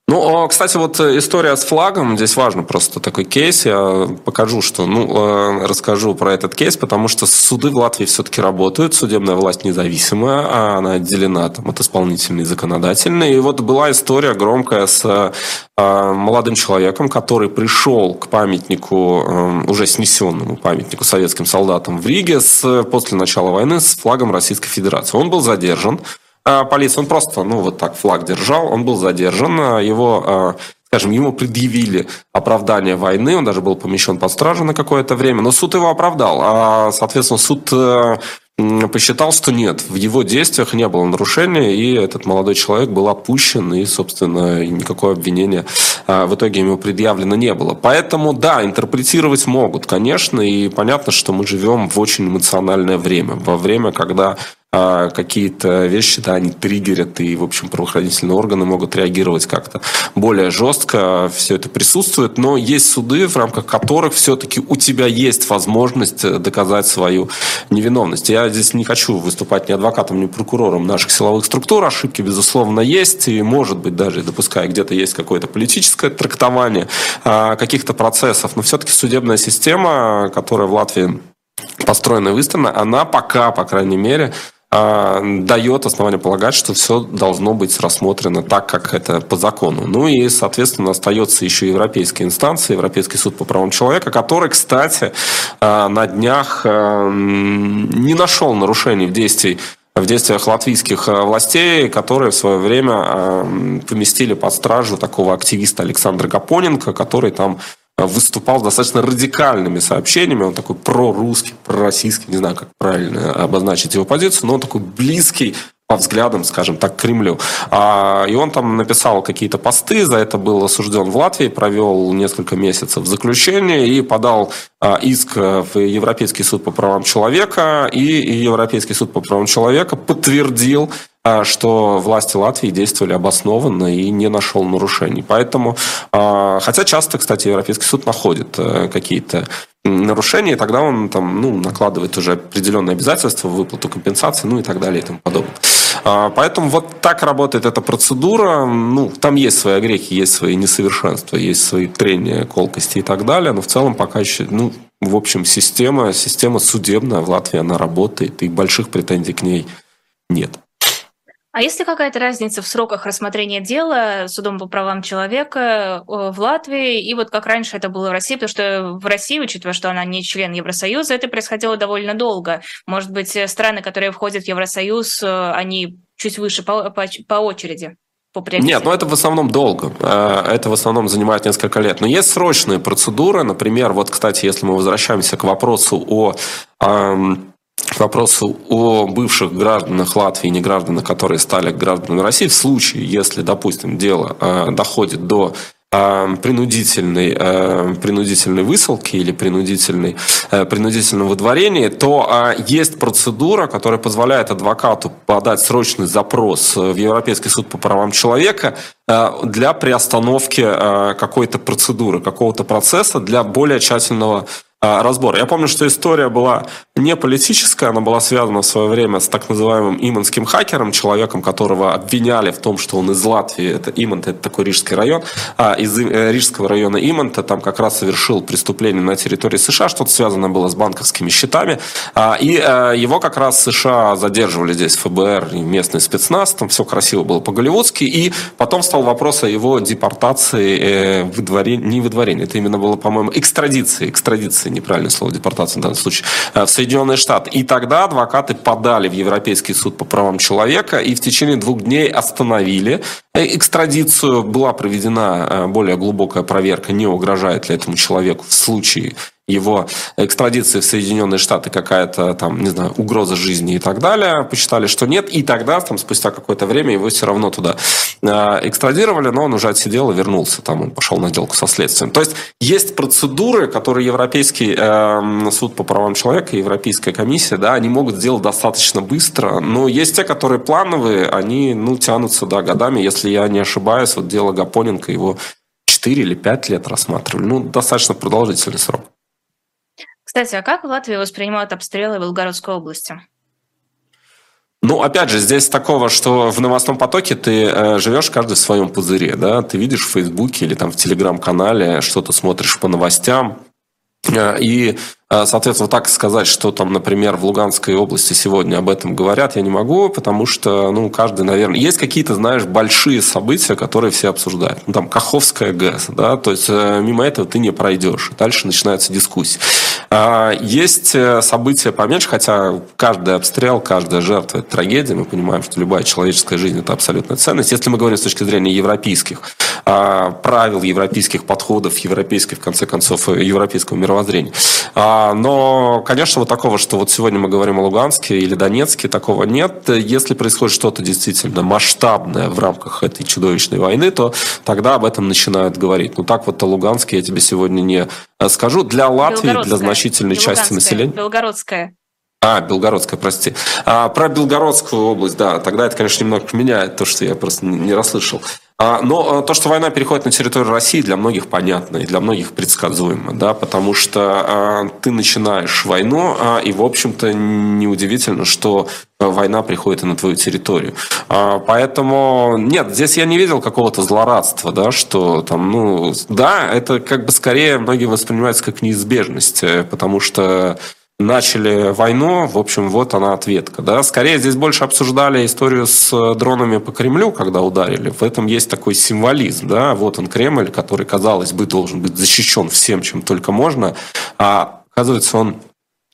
Ну, кстати, вот э, история с флагом, здесь важно просто такой кейс, я покажу, что, ну, э, расскажу про этот кейс, потому что суды в Латвии все-таки работают, судебная власть независимая, а она отделена там, от исполнительной и законодательной. И вот была история громкая с э, молодым человеком, который пришел к памятнику, уже снесенному памятнику советским солдатам в Риге с, после начала войны с флагом Российской Федерации. Он был задержан, а, полиции. Он просто, ну, вот так флаг держал, он был задержан, а, его а, скажем, ему предъявили оправдание войны, он даже был помещен под стражу на какое-то время, но суд его оправдал, а, соответственно, суд э, посчитал, что нет, в его действиях не было нарушения, и этот молодой человек был отпущен, и, собственно, никакое обвинение в итоге ему предъявлено не было. Поэтому, да, интерпретировать могут, конечно, и понятно, что мы живем в очень эмоциональное время, во время, когда а, какие-то вещи, да, они триггерят, и, в общем, правоохранительные органы могут реагировать как-то более жестко, все это присутствует, но есть суды, в рамках которых все-таки у тебя есть возможность э, доказать свою невиновность. Я здесь не хочу выступать ни адвокатом, ни прокурором наших силовых структур, ошибки, безусловно, есть, и, может быть, даже допуская, где-то есть какое-то политическое трактование а, каких-то процессов, но все-таки судебная система, которая в Латвии построена и выстроена, она пока, по крайней мере, дает основание полагать, что все должно быть рассмотрено так, как это по закону. Ну и, соответственно, остается еще европейская инстанция, Европейский суд по правам человека, который, кстати, а, на днях а, не нашел нарушений в действии в действиях латвийских властей, которые в свое время поместили под стражу такого активиста Александра Гапоненко, который там выступал с достаточно радикальными сообщениями. Он такой прорусский, пророссийский, не знаю, как правильно обозначить его позицию, но он такой близкий по взглядам, скажем так, к Кремлю. А, и он там написал какие-то посты, за это был осужден в Латвии, провел несколько месяцев в заключении и подал а, иск в Европейский суд по правам человека. И Европейский суд по правам человека подтвердил что власти Латвии действовали обоснованно и не нашел нарушений. Поэтому, хотя часто, кстати, Европейский суд находит какие-то нарушения, тогда он там, ну, накладывает уже определенные обязательства, выплату компенсации, ну и так далее и тому подобное. А, поэтому вот так работает эта процедура. Ну, там есть свои огрехи, есть свои несовершенства, есть свои трения, колкости и так далее, но в целом пока еще, ну, в общем, система, система судебная в Латвии, она работает, и больших претензий к ней нет. А есть ли какая-то разница в сроках рассмотрения дела судом по правам человека э, в Латвии и вот как раньше это было в России? Потому что в России, учитывая, что она не член Евросоюза, это происходило довольно долго. Может быть, э, страны, которые входят в Евросоюз, э, они чуть выше по, по, по очереди? По Нет, ну это в основном долго. Это в основном занимает несколько лет. Но есть срочные процедуры. Например, вот, кстати, если мы возвращаемся к вопросу о к вопросу о бывших гражданах Латвии и негражданах, которые стали гражданами России, в случае, если, допустим, дело э, доходит до э, принудительной, э, принудительной высылки или принудительной, э, принудительного выдворения, то э, есть процедура, которая позволяет адвокату подать срочный запрос в Европейский суд по правам человека для приостановки какой-то процедуры, какого-то процесса для более тщательного разбор. Я помню, что история была не политическая, она была связана в свое время с так называемым иманским хакером, человеком, которого обвиняли в том, что он из Латвии, это Имант, это такой рижский район, а из э, рижского района Иманта там как раз совершил преступление на территории США, что-то связано было с банковскими счетами, а, и э, его как раз США задерживали здесь ФБР и местный спецназ, там все красиво было по-голливудски, и потом стал вопрос о его депортации, э, выдворении, не выдворении, это именно было, по-моему, экстрадиции, экстрадиции неправильное слово, депортация в данном случае, э, в Соединенные Штаты. И тогда адвокаты подали в Европейский суд по правам человека и в течение двух дней остановили экстрадицию. Была проведена э, более глубокая проверка, не угрожает ли этому человеку в случае его экстрадиции в Соединенные Штаты какая-то там, не знаю, угроза жизни и так далее, посчитали, что нет, и тогда, там, спустя какое-то время его все равно туда э, экстрадировали, но он уже отсидел и вернулся, там он пошел на сделку со следствием. То есть есть процедуры, которые Европейский э, суд по правам человека Европейская комиссия, да, они могут сделать достаточно быстро, но есть те, которые плановые, они, ну, тянутся, да, годами, если я не ошибаюсь, вот дело Гапоненко, его 4 или 5 лет рассматривали, ну, достаточно продолжительный срок. Кстати, а как в Латвии воспринимают обстрелы в Белгородской области? Ну, опять же, здесь такого, что в новостном потоке ты э, живешь каждый в своем пузыре, да, ты видишь в Фейсбуке или там в Телеграм-канале, что-то смотришь по новостям, э, и соответственно, так сказать, что там, например, в Луганской области сегодня об этом говорят, я не могу, потому что, ну, каждый, наверное... Есть какие-то, знаешь, большие события, которые все обсуждают. Ну, там, Каховская ГЭС, да, то есть э, мимо этого ты не пройдешь. Дальше начинается дискуссия. А, есть э, события поменьше, хотя каждый обстрел, каждая жертва – это трагедия. Мы понимаем, что любая человеческая жизнь – это абсолютная ценность. Если мы говорим с точки зрения европейских а, правил, европейских подходов, европейской, в конце концов, э, европейского мировоззрения – но, конечно, вот такого, что вот сегодня мы говорим о Луганске или Донецке, такого нет. Если происходит что-то действительно масштабное в рамках этой чудовищной войны, то тогда об этом начинают говорить. Ну так вот о Луганске я тебе сегодня не э, скажу. Для Латвии, для значительной части населения... Белгородская. А, Белгородская, прости. А, про Белгородскую область, да, тогда это, конечно, немного меняет то, что я просто не расслышал. А, но а, то, что война переходит на территорию России, для многих понятно и для многих предсказуемо, да, потому что а, ты начинаешь войну, а, и, в общем-то, неудивительно, что война приходит и на твою территорию. А, поэтому, нет, здесь я не видел какого-то злорадства, да, что там, ну, да, это как бы скорее многие воспринимается как неизбежность, э, потому что начали войну, в общем, вот она ответка. Да? Скорее, здесь больше обсуждали историю с э, дронами по Кремлю, когда ударили. В этом есть такой символизм. Да? Вот он, Кремль, который, казалось бы, должен быть защищен всем, чем только можно, а оказывается, он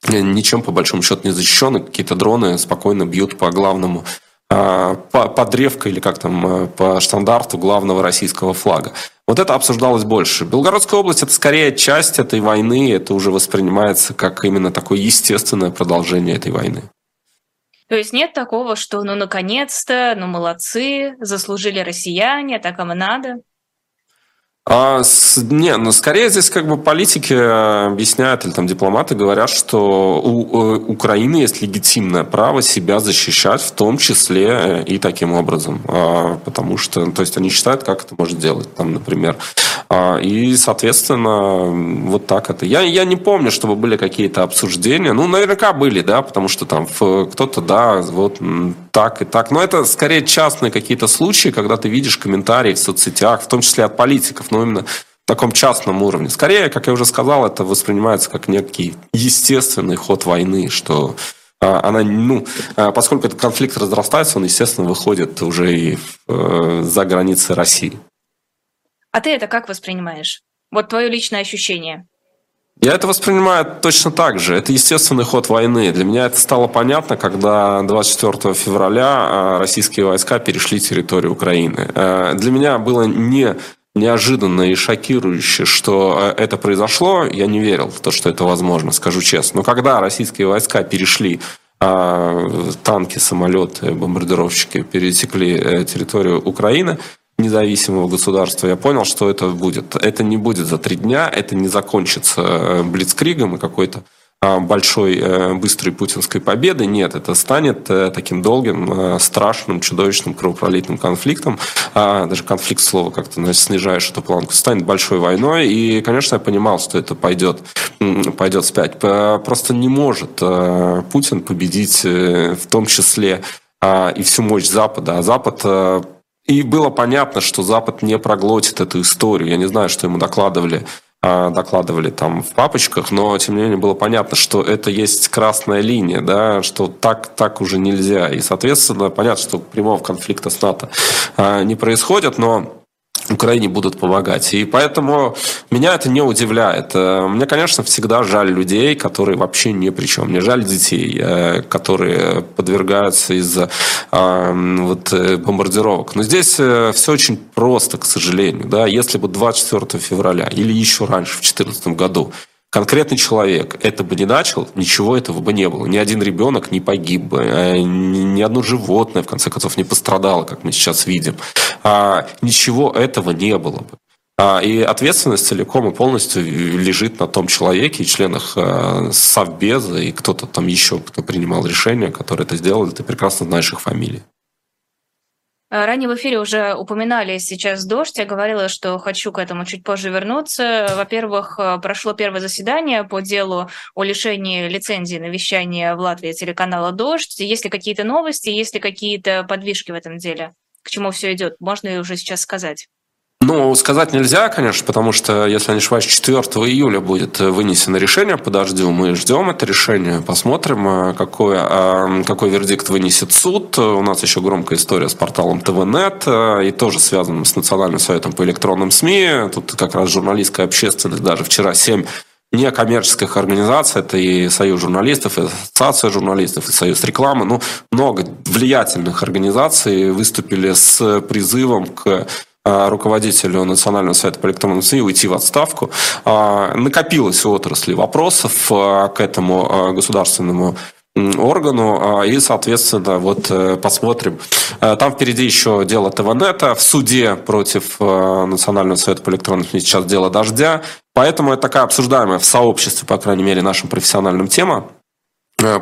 ничем, по большому счету, не защищен, и какие-то дроны спокойно бьют по главному по, по древко или как там, э, по штандарту главного российского флага. Вот это обсуждалось больше. Белгородская область – это скорее часть этой войны, это уже воспринимается как именно такое естественное продолжение этой войны. То есть нет такого, что ну наконец-то, ну молодцы, заслужили россияне, так им и надо? А, с, не, ну скорее здесь как бы политики э, объясняют, или там дипломаты говорят, что у, у э, Украины есть легитимное право себя защищать, в том числе э, и таким образом. А, потому что, то есть они считают, как это может делать, там, например. А, и, соответственно, вот так это. Я, я не помню, чтобы были какие-то обсуждения. Ну, наверняка были, да, потому что там кто-то, да, вот так и так. Но это скорее частные какие-то случаи, когда ты видишь комментарии в соцсетях, в том числе от политиков но именно в таком частном уровне. Скорее, как я уже сказал, это воспринимается как некий естественный ход войны, что а, она, ну, а, поскольку этот конфликт разрастается, он, естественно, выходит уже и э, за границы России. А ты это как воспринимаешь? Вот твое личное ощущение. Я это воспринимаю точно так же. Это естественный ход войны. Для меня это стало понятно, когда 24 февраля а, российские войска перешли территорию Украины. Для меня было не неожиданно и шокирующе, что э, это произошло, я не верил в то, что это возможно, скажу честно. Но когда российские войска перешли а, танки, самолеты, бомбардировщики пересекли э, территорию Украины, независимого государства, я понял, что это будет. Это не будет за три дня, это не закончится э, блицкригом и какой-то большой э, быстрой путинской победы. Нет, это станет э, таким долгим, э, страшным, чудовищным кровопролитным конфликтом. А, даже конфликт слова как-то значит, снижаешь эту планку. Станет большой войной. И, конечно, я понимал, что это пойдет, пойдет спять. Просто не может Путин победить в том числе а, и всю мощь Запада. А Запад и было понятно, что Запад не проглотит эту историю. Я не знаю, что ему докладывали а, докладывали там в папочках, но тем не менее было понятно, что это есть красная линия, да, что так, так уже нельзя. И, соответственно, понятно, что прямого конфликта с НАТО а, не происходит, но Украине будут помогать. И поэтому меня это не удивляет. Э, мне, конечно, всегда жаль людей, которые вообще ни при чем. Мне жаль детей, э, которые подвергаются из-за э, вот, бомбардировок. Но здесь все очень просто, к сожалению. Да? Если бы 24 февраля или еще раньше, в 2014 году, конкретный человек это бы не начал, ничего этого бы не было. Ни один ребенок не погиб бы, э, ни одно животное, в конце концов, не пострадало, как мы сейчас видим. А, ничего этого не было бы. А, и ответственность целиком и полностью лежит на том человеке и членах э, Совбеза и кто-то там еще, кто принимал решения, которые это сделали. Ты прекрасно знаешь их фамилии. Э, ранее в эфире уже упоминали сейчас дождь. Я говорила, что хочу к этому чуть позже вернуться. Во-первых, э, прошло первое заседание по делу о лишении лицензии на вещание в Латвии телеканала «Дождь». Есть ли какие-то новости, есть ли какие-то подвижки в этом деле? К чему все идет? Можно ли уже сейчас сказать? Ну, сказать нельзя, конечно, потому что, если не ошибаюсь, 4 июля будет вынесено решение по дождю. Мы ждем это решение, посмотрим, э, какой, э, какой вердикт вынесет суд. У нас еще громкая история с порталом ТВНет э, и тоже связанным с Национальным советом по электронным СМИ. Тут как раз журналистская общественность, даже вчера 7 некоммерческих организаций, это и Союз журналистов, и Ассоциация журналистов, и Союз рекламы, ну, много влиятельных организаций выступили с призывом к руководителю Национального совета по электронным СМИ уйти в отставку. А, накопилось у отрасли вопросов а, к этому государственному органу, и, соответственно, вот э, посмотрим. Там впереди еще дело ТВНета в суде против Национального совета по электронным СМИ, сейчас дело «Дождя». Поэтому это такая обсуждаемая в сообществе, по крайней мере, нашим профессиональным тема.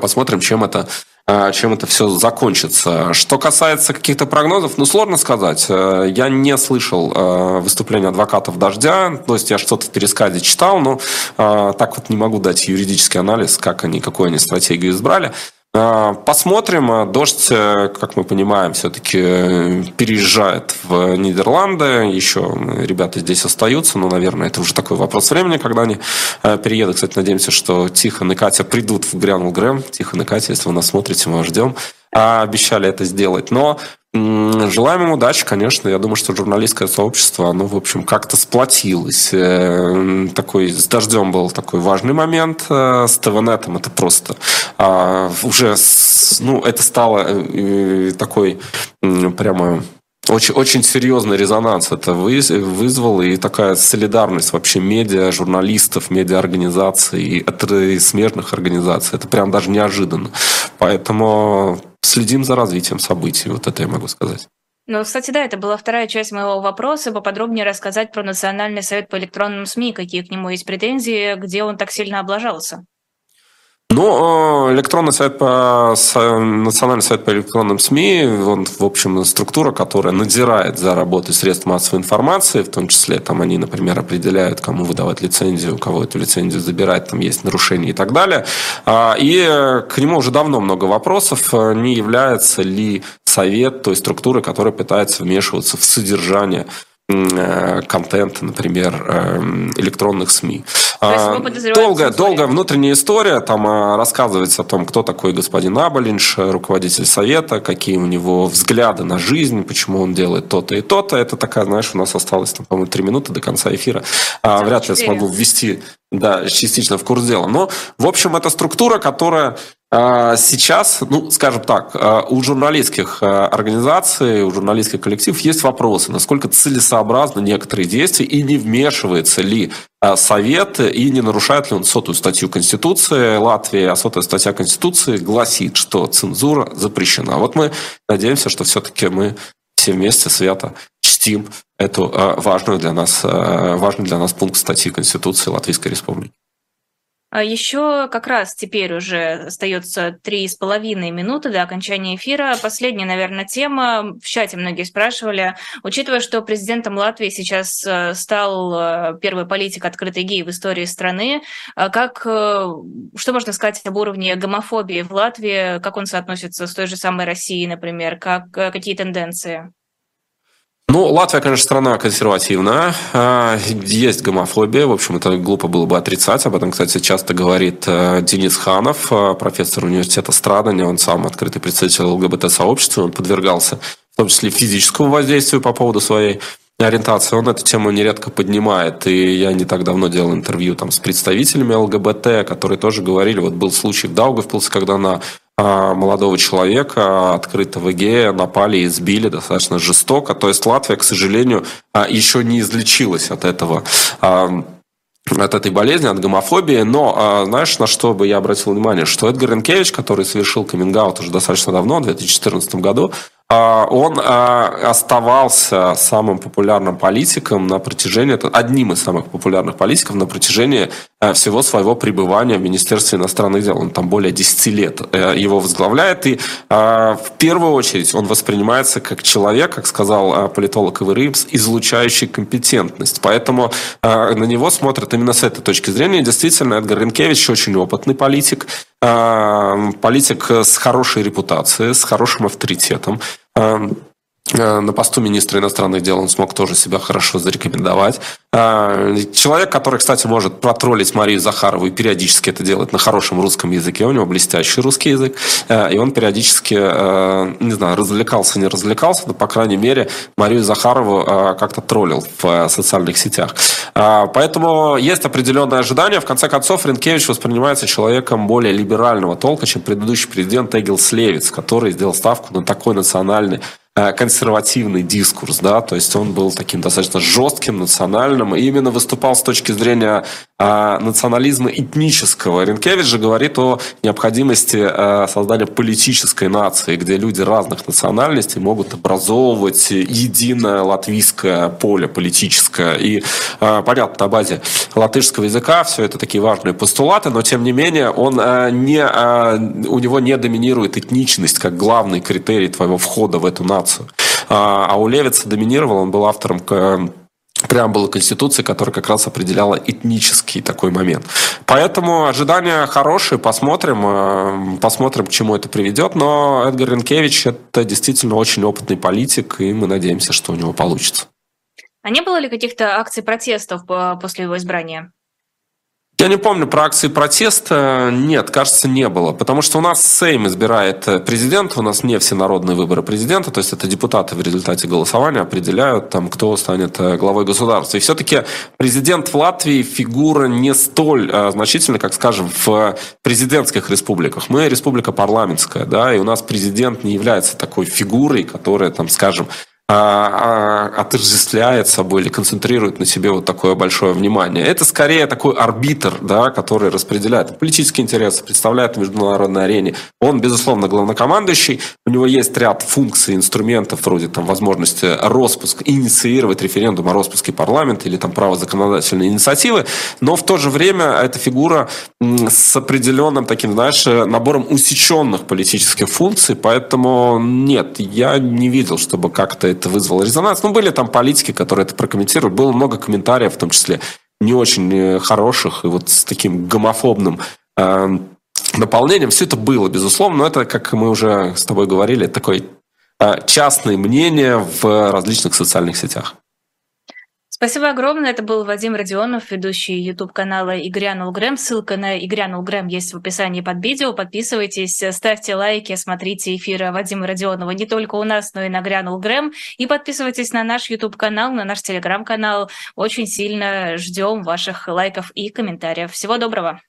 Посмотрим, чем это а, чем это все закончится. Что касается каких-то прогнозов, ну, сложно сказать. Э, я не слышал э, выступления адвокатов «Дождя», то есть я что-то в пересказе читал, но э, так вот не могу дать юридический анализ, как они, какую они стратегию избрали. А, посмотрим. Дождь, э, как мы понимаем, все-таки э, переезжает в Нидерланды. Еще ребята здесь остаются, но, наверное, это уже такой вопрос времени, когда они э, переедут. Кстати, надеемся, что Тихон и Катя придут в Грянул Грэм. Тихон и Катя, если вы нас смотрите, мы вас ждем. А обещали это сделать. Но Желаем им удачи, конечно. Я думаю, что журналистское сообщество, оно, в общем, как-то сплотилось. Э, такой, с дождем был такой важный момент. Э, с ТВНетом это просто а, уже, ну, это стало э, такой прямо очень, очень серьезный резонанс это вызвало, и такая солидарность вообще медиа, журналистов, медиа-организаций и смежных организаций. Это прям даже неожиданно. Поэтому следим за развитием событий, вот это я могу сказать. Ну, кстати, да, это была вторая часть моего вопроса, поподробнее рассказать про Национальный совет по электронным СМИ, какие к нему есть претензии, где он так сильно облажался. Ну, э, электронный совет по Национальный совет по электронным СМИ, он, в общем, структура, которая надзирает за работой средств массовой информации, в том числе там они, например, определяют, кому выдавать лицензию, у кого эту лицензию забирать, там есть нарушения и так далее. А, и к нему уже давно много вопросов, не является ли совет той структуры, которая пытается вмешиваться в содержание Э, контента, например, эм, электронных СМИ. А, долгая, долгая внутренняя история, там а, рассказывается о том, кто такой господин Аболинш, руководитель совета, какие у него взгляды на жизнь, почему он делает то-то и то-то. Это такая, знаешь, у нас осталось, там, по-моему, три минуты до конца эфира. А, вряд ли я смогу ввести да, частично в курс дела. Но, в общем, это структура, которая сейчас, ну, скажем так, а, у журналистских а, организаций, у журналистских коллективов есть вопросы, насколько целесообразны некоторые действия и не вмешивается ли Совет и не нарушает ли он сотую статью Конституции Латвии, а сотая статья Конституции гласит, что цензура запрещена. Вот мы надеемся, что все-таки мы все вместе свято чтим эту важную для нас, важный для нас пункт статьи Конституции Латвийской Республики. А еще как раз теперь уже остается три с половиной минуты до окончания эфира. Последняя, наверное, тема. В чате многие спрашивали. Учитывая, что президентом Латвии сейчас э, стал э, первый политик открытый гей в истории страны, а как, э, что можно сказать об уровне гомофобии в Латвии? Как он соотносится с той же самой Россией, например? Как, какие тенденции? Ну, Латвия, конечно, страна консервативная. А, есть гомофобия. В общем, это глупо было бы отрицать. Об этом, кстати, часто говорит э, Денис Ханов, э, профессор университета страдания. Он сам открытый представитель ЛГБТ-сообщества. Он подвергался в том числе физическому воздействию по поводу своей ориентации. Он эту тему нередко поднимает. И я не так давно делал интервью там, с представителями ЛГБТ, которые тоже говорили, вот был случай в Даугавпилсе, когда на а, молодого человека, открытого гея, напали и избили достаточно жестоко. То есть Латвия, к сожалению, а, еще не излечилась от этого а, от этой болезни, от гомофобии. Но знаешь, на что бы я обратил внимание? Что Эдгар Ренкевич, который совершил каминг уже достаточно давно, в 2014 году, а, он а, оставался самым популярным политиком на протяжении, одним из самых популярных политиков на протяжении а, всего своего пребывания в Министерстве иностранных дел. Он там более 10 лет э, его возглавляет. И в первую очередь он воспринимается как человек, как сказал политолог Ивы Рыбс, излучающий компетентность. Поэтому на него смотрят именно с этой точки зрения. Действительно, Эдгар Ренкевич очень опытный политик, политик с хорошей репутацией, с хорошим авторитетом. Э, на посту министра иностранных дел он смог тоже себя хорошо зарекомендовать. Э, человек, который, кстати, может протроллить Марию Захарову и периодически это делает на хорошем русском языке. У него блестящий русский язык. Э, и он периодически, не знаю, развлекался, не развлекался, но, по крайней мере, Марию Захарову как-то троллил в социальных сетях. Поэтому есть определенное ожидание. В конце концов, Ренкевич воспринимается человеком более либерального толка, чем предыдущий президент Эгил Слевиц, который сделал ставку на такой национальный консервативный дискурс, да, то есть он был таким достаточно жестким, национальным, и именно выступал с точки зрения а, национализма этнического. Ренкевич же говорит о необходимости а, создания политической нации, где люди разных национальностей могут образовывать единое латвийское поле политическое. И, понятно, на базе латышского языка все это такие важные постулаты, но, тем не менее, он не, у него не доминирует этничность как главный критерий твоего входа в эту нацию Конституцию. А, а у Левица доминировал, он был автором преамбулы Конституции, которая как раз определяла этнический такой момент. Поэтому ожидания хорошие, посмотрим, э, посмотрим, к чему это приведет. Но Эдгар Ренкевич – это действительно очень опытный политик, и мы надеемся, что у него получится. А не было ли каких-то акций протестов э, после его избрания? Я не помню про акции протеста. Нет, кажется, не было. Потому что у нас Сейм избирает э, президента, у нас не всенародные выборы президента, то есть это депутаты в результате голосования определяют, там, кто станет э, главой государства. И все-таки президент в Латвии фигура не столь э, значительная, как, скажем, в президентских республиках. Мы республика парламентская, да, и у нас президент не является такой фигурой, которая, там, скажем, отождествляет собой или концентрирует на себе вот такое большое внимание. Это скорее такой арбитр, да, который распределяет политические интересы, представляет на международной арене. Он, безусловно, главнокомандующий, у него есть ряд функций, инструментов, вроде там возможности распуска, инициировать референдум о распуске парламента или там право законодательной инициативы, но в то же время эта фигура с определенным таким, знаешь, набором усеченных политических функций, поэтому нет, я не видел, чтобы как-то это вызвало резонанс. Ну, были там политики, которые это прокомментируют. Было много комментариев, в том числе не очень э, хороших, и вот с таким гомофобным э, наполнением. Все это было, безусловно, но это, как мы уже с тобой говорили, такое э, частное мнение в различных социальных сетях. Спасибо огромное. Это был Вадим Родионов, ведущий YouTube-канала «Игрянул Грэм». Ссылка на «Игрянул Грэм» есть в описании под видео. Подписывайтесь, ставьте лайки, смотрите эфиры Вадима Родионова не только у нас, но и на «Грянул Грэм». И подписывайтесь на наш YouTube-канал, на наш Telegram-канал. Очень сильно ждем ваших лайков и комментариев. Всего доброго!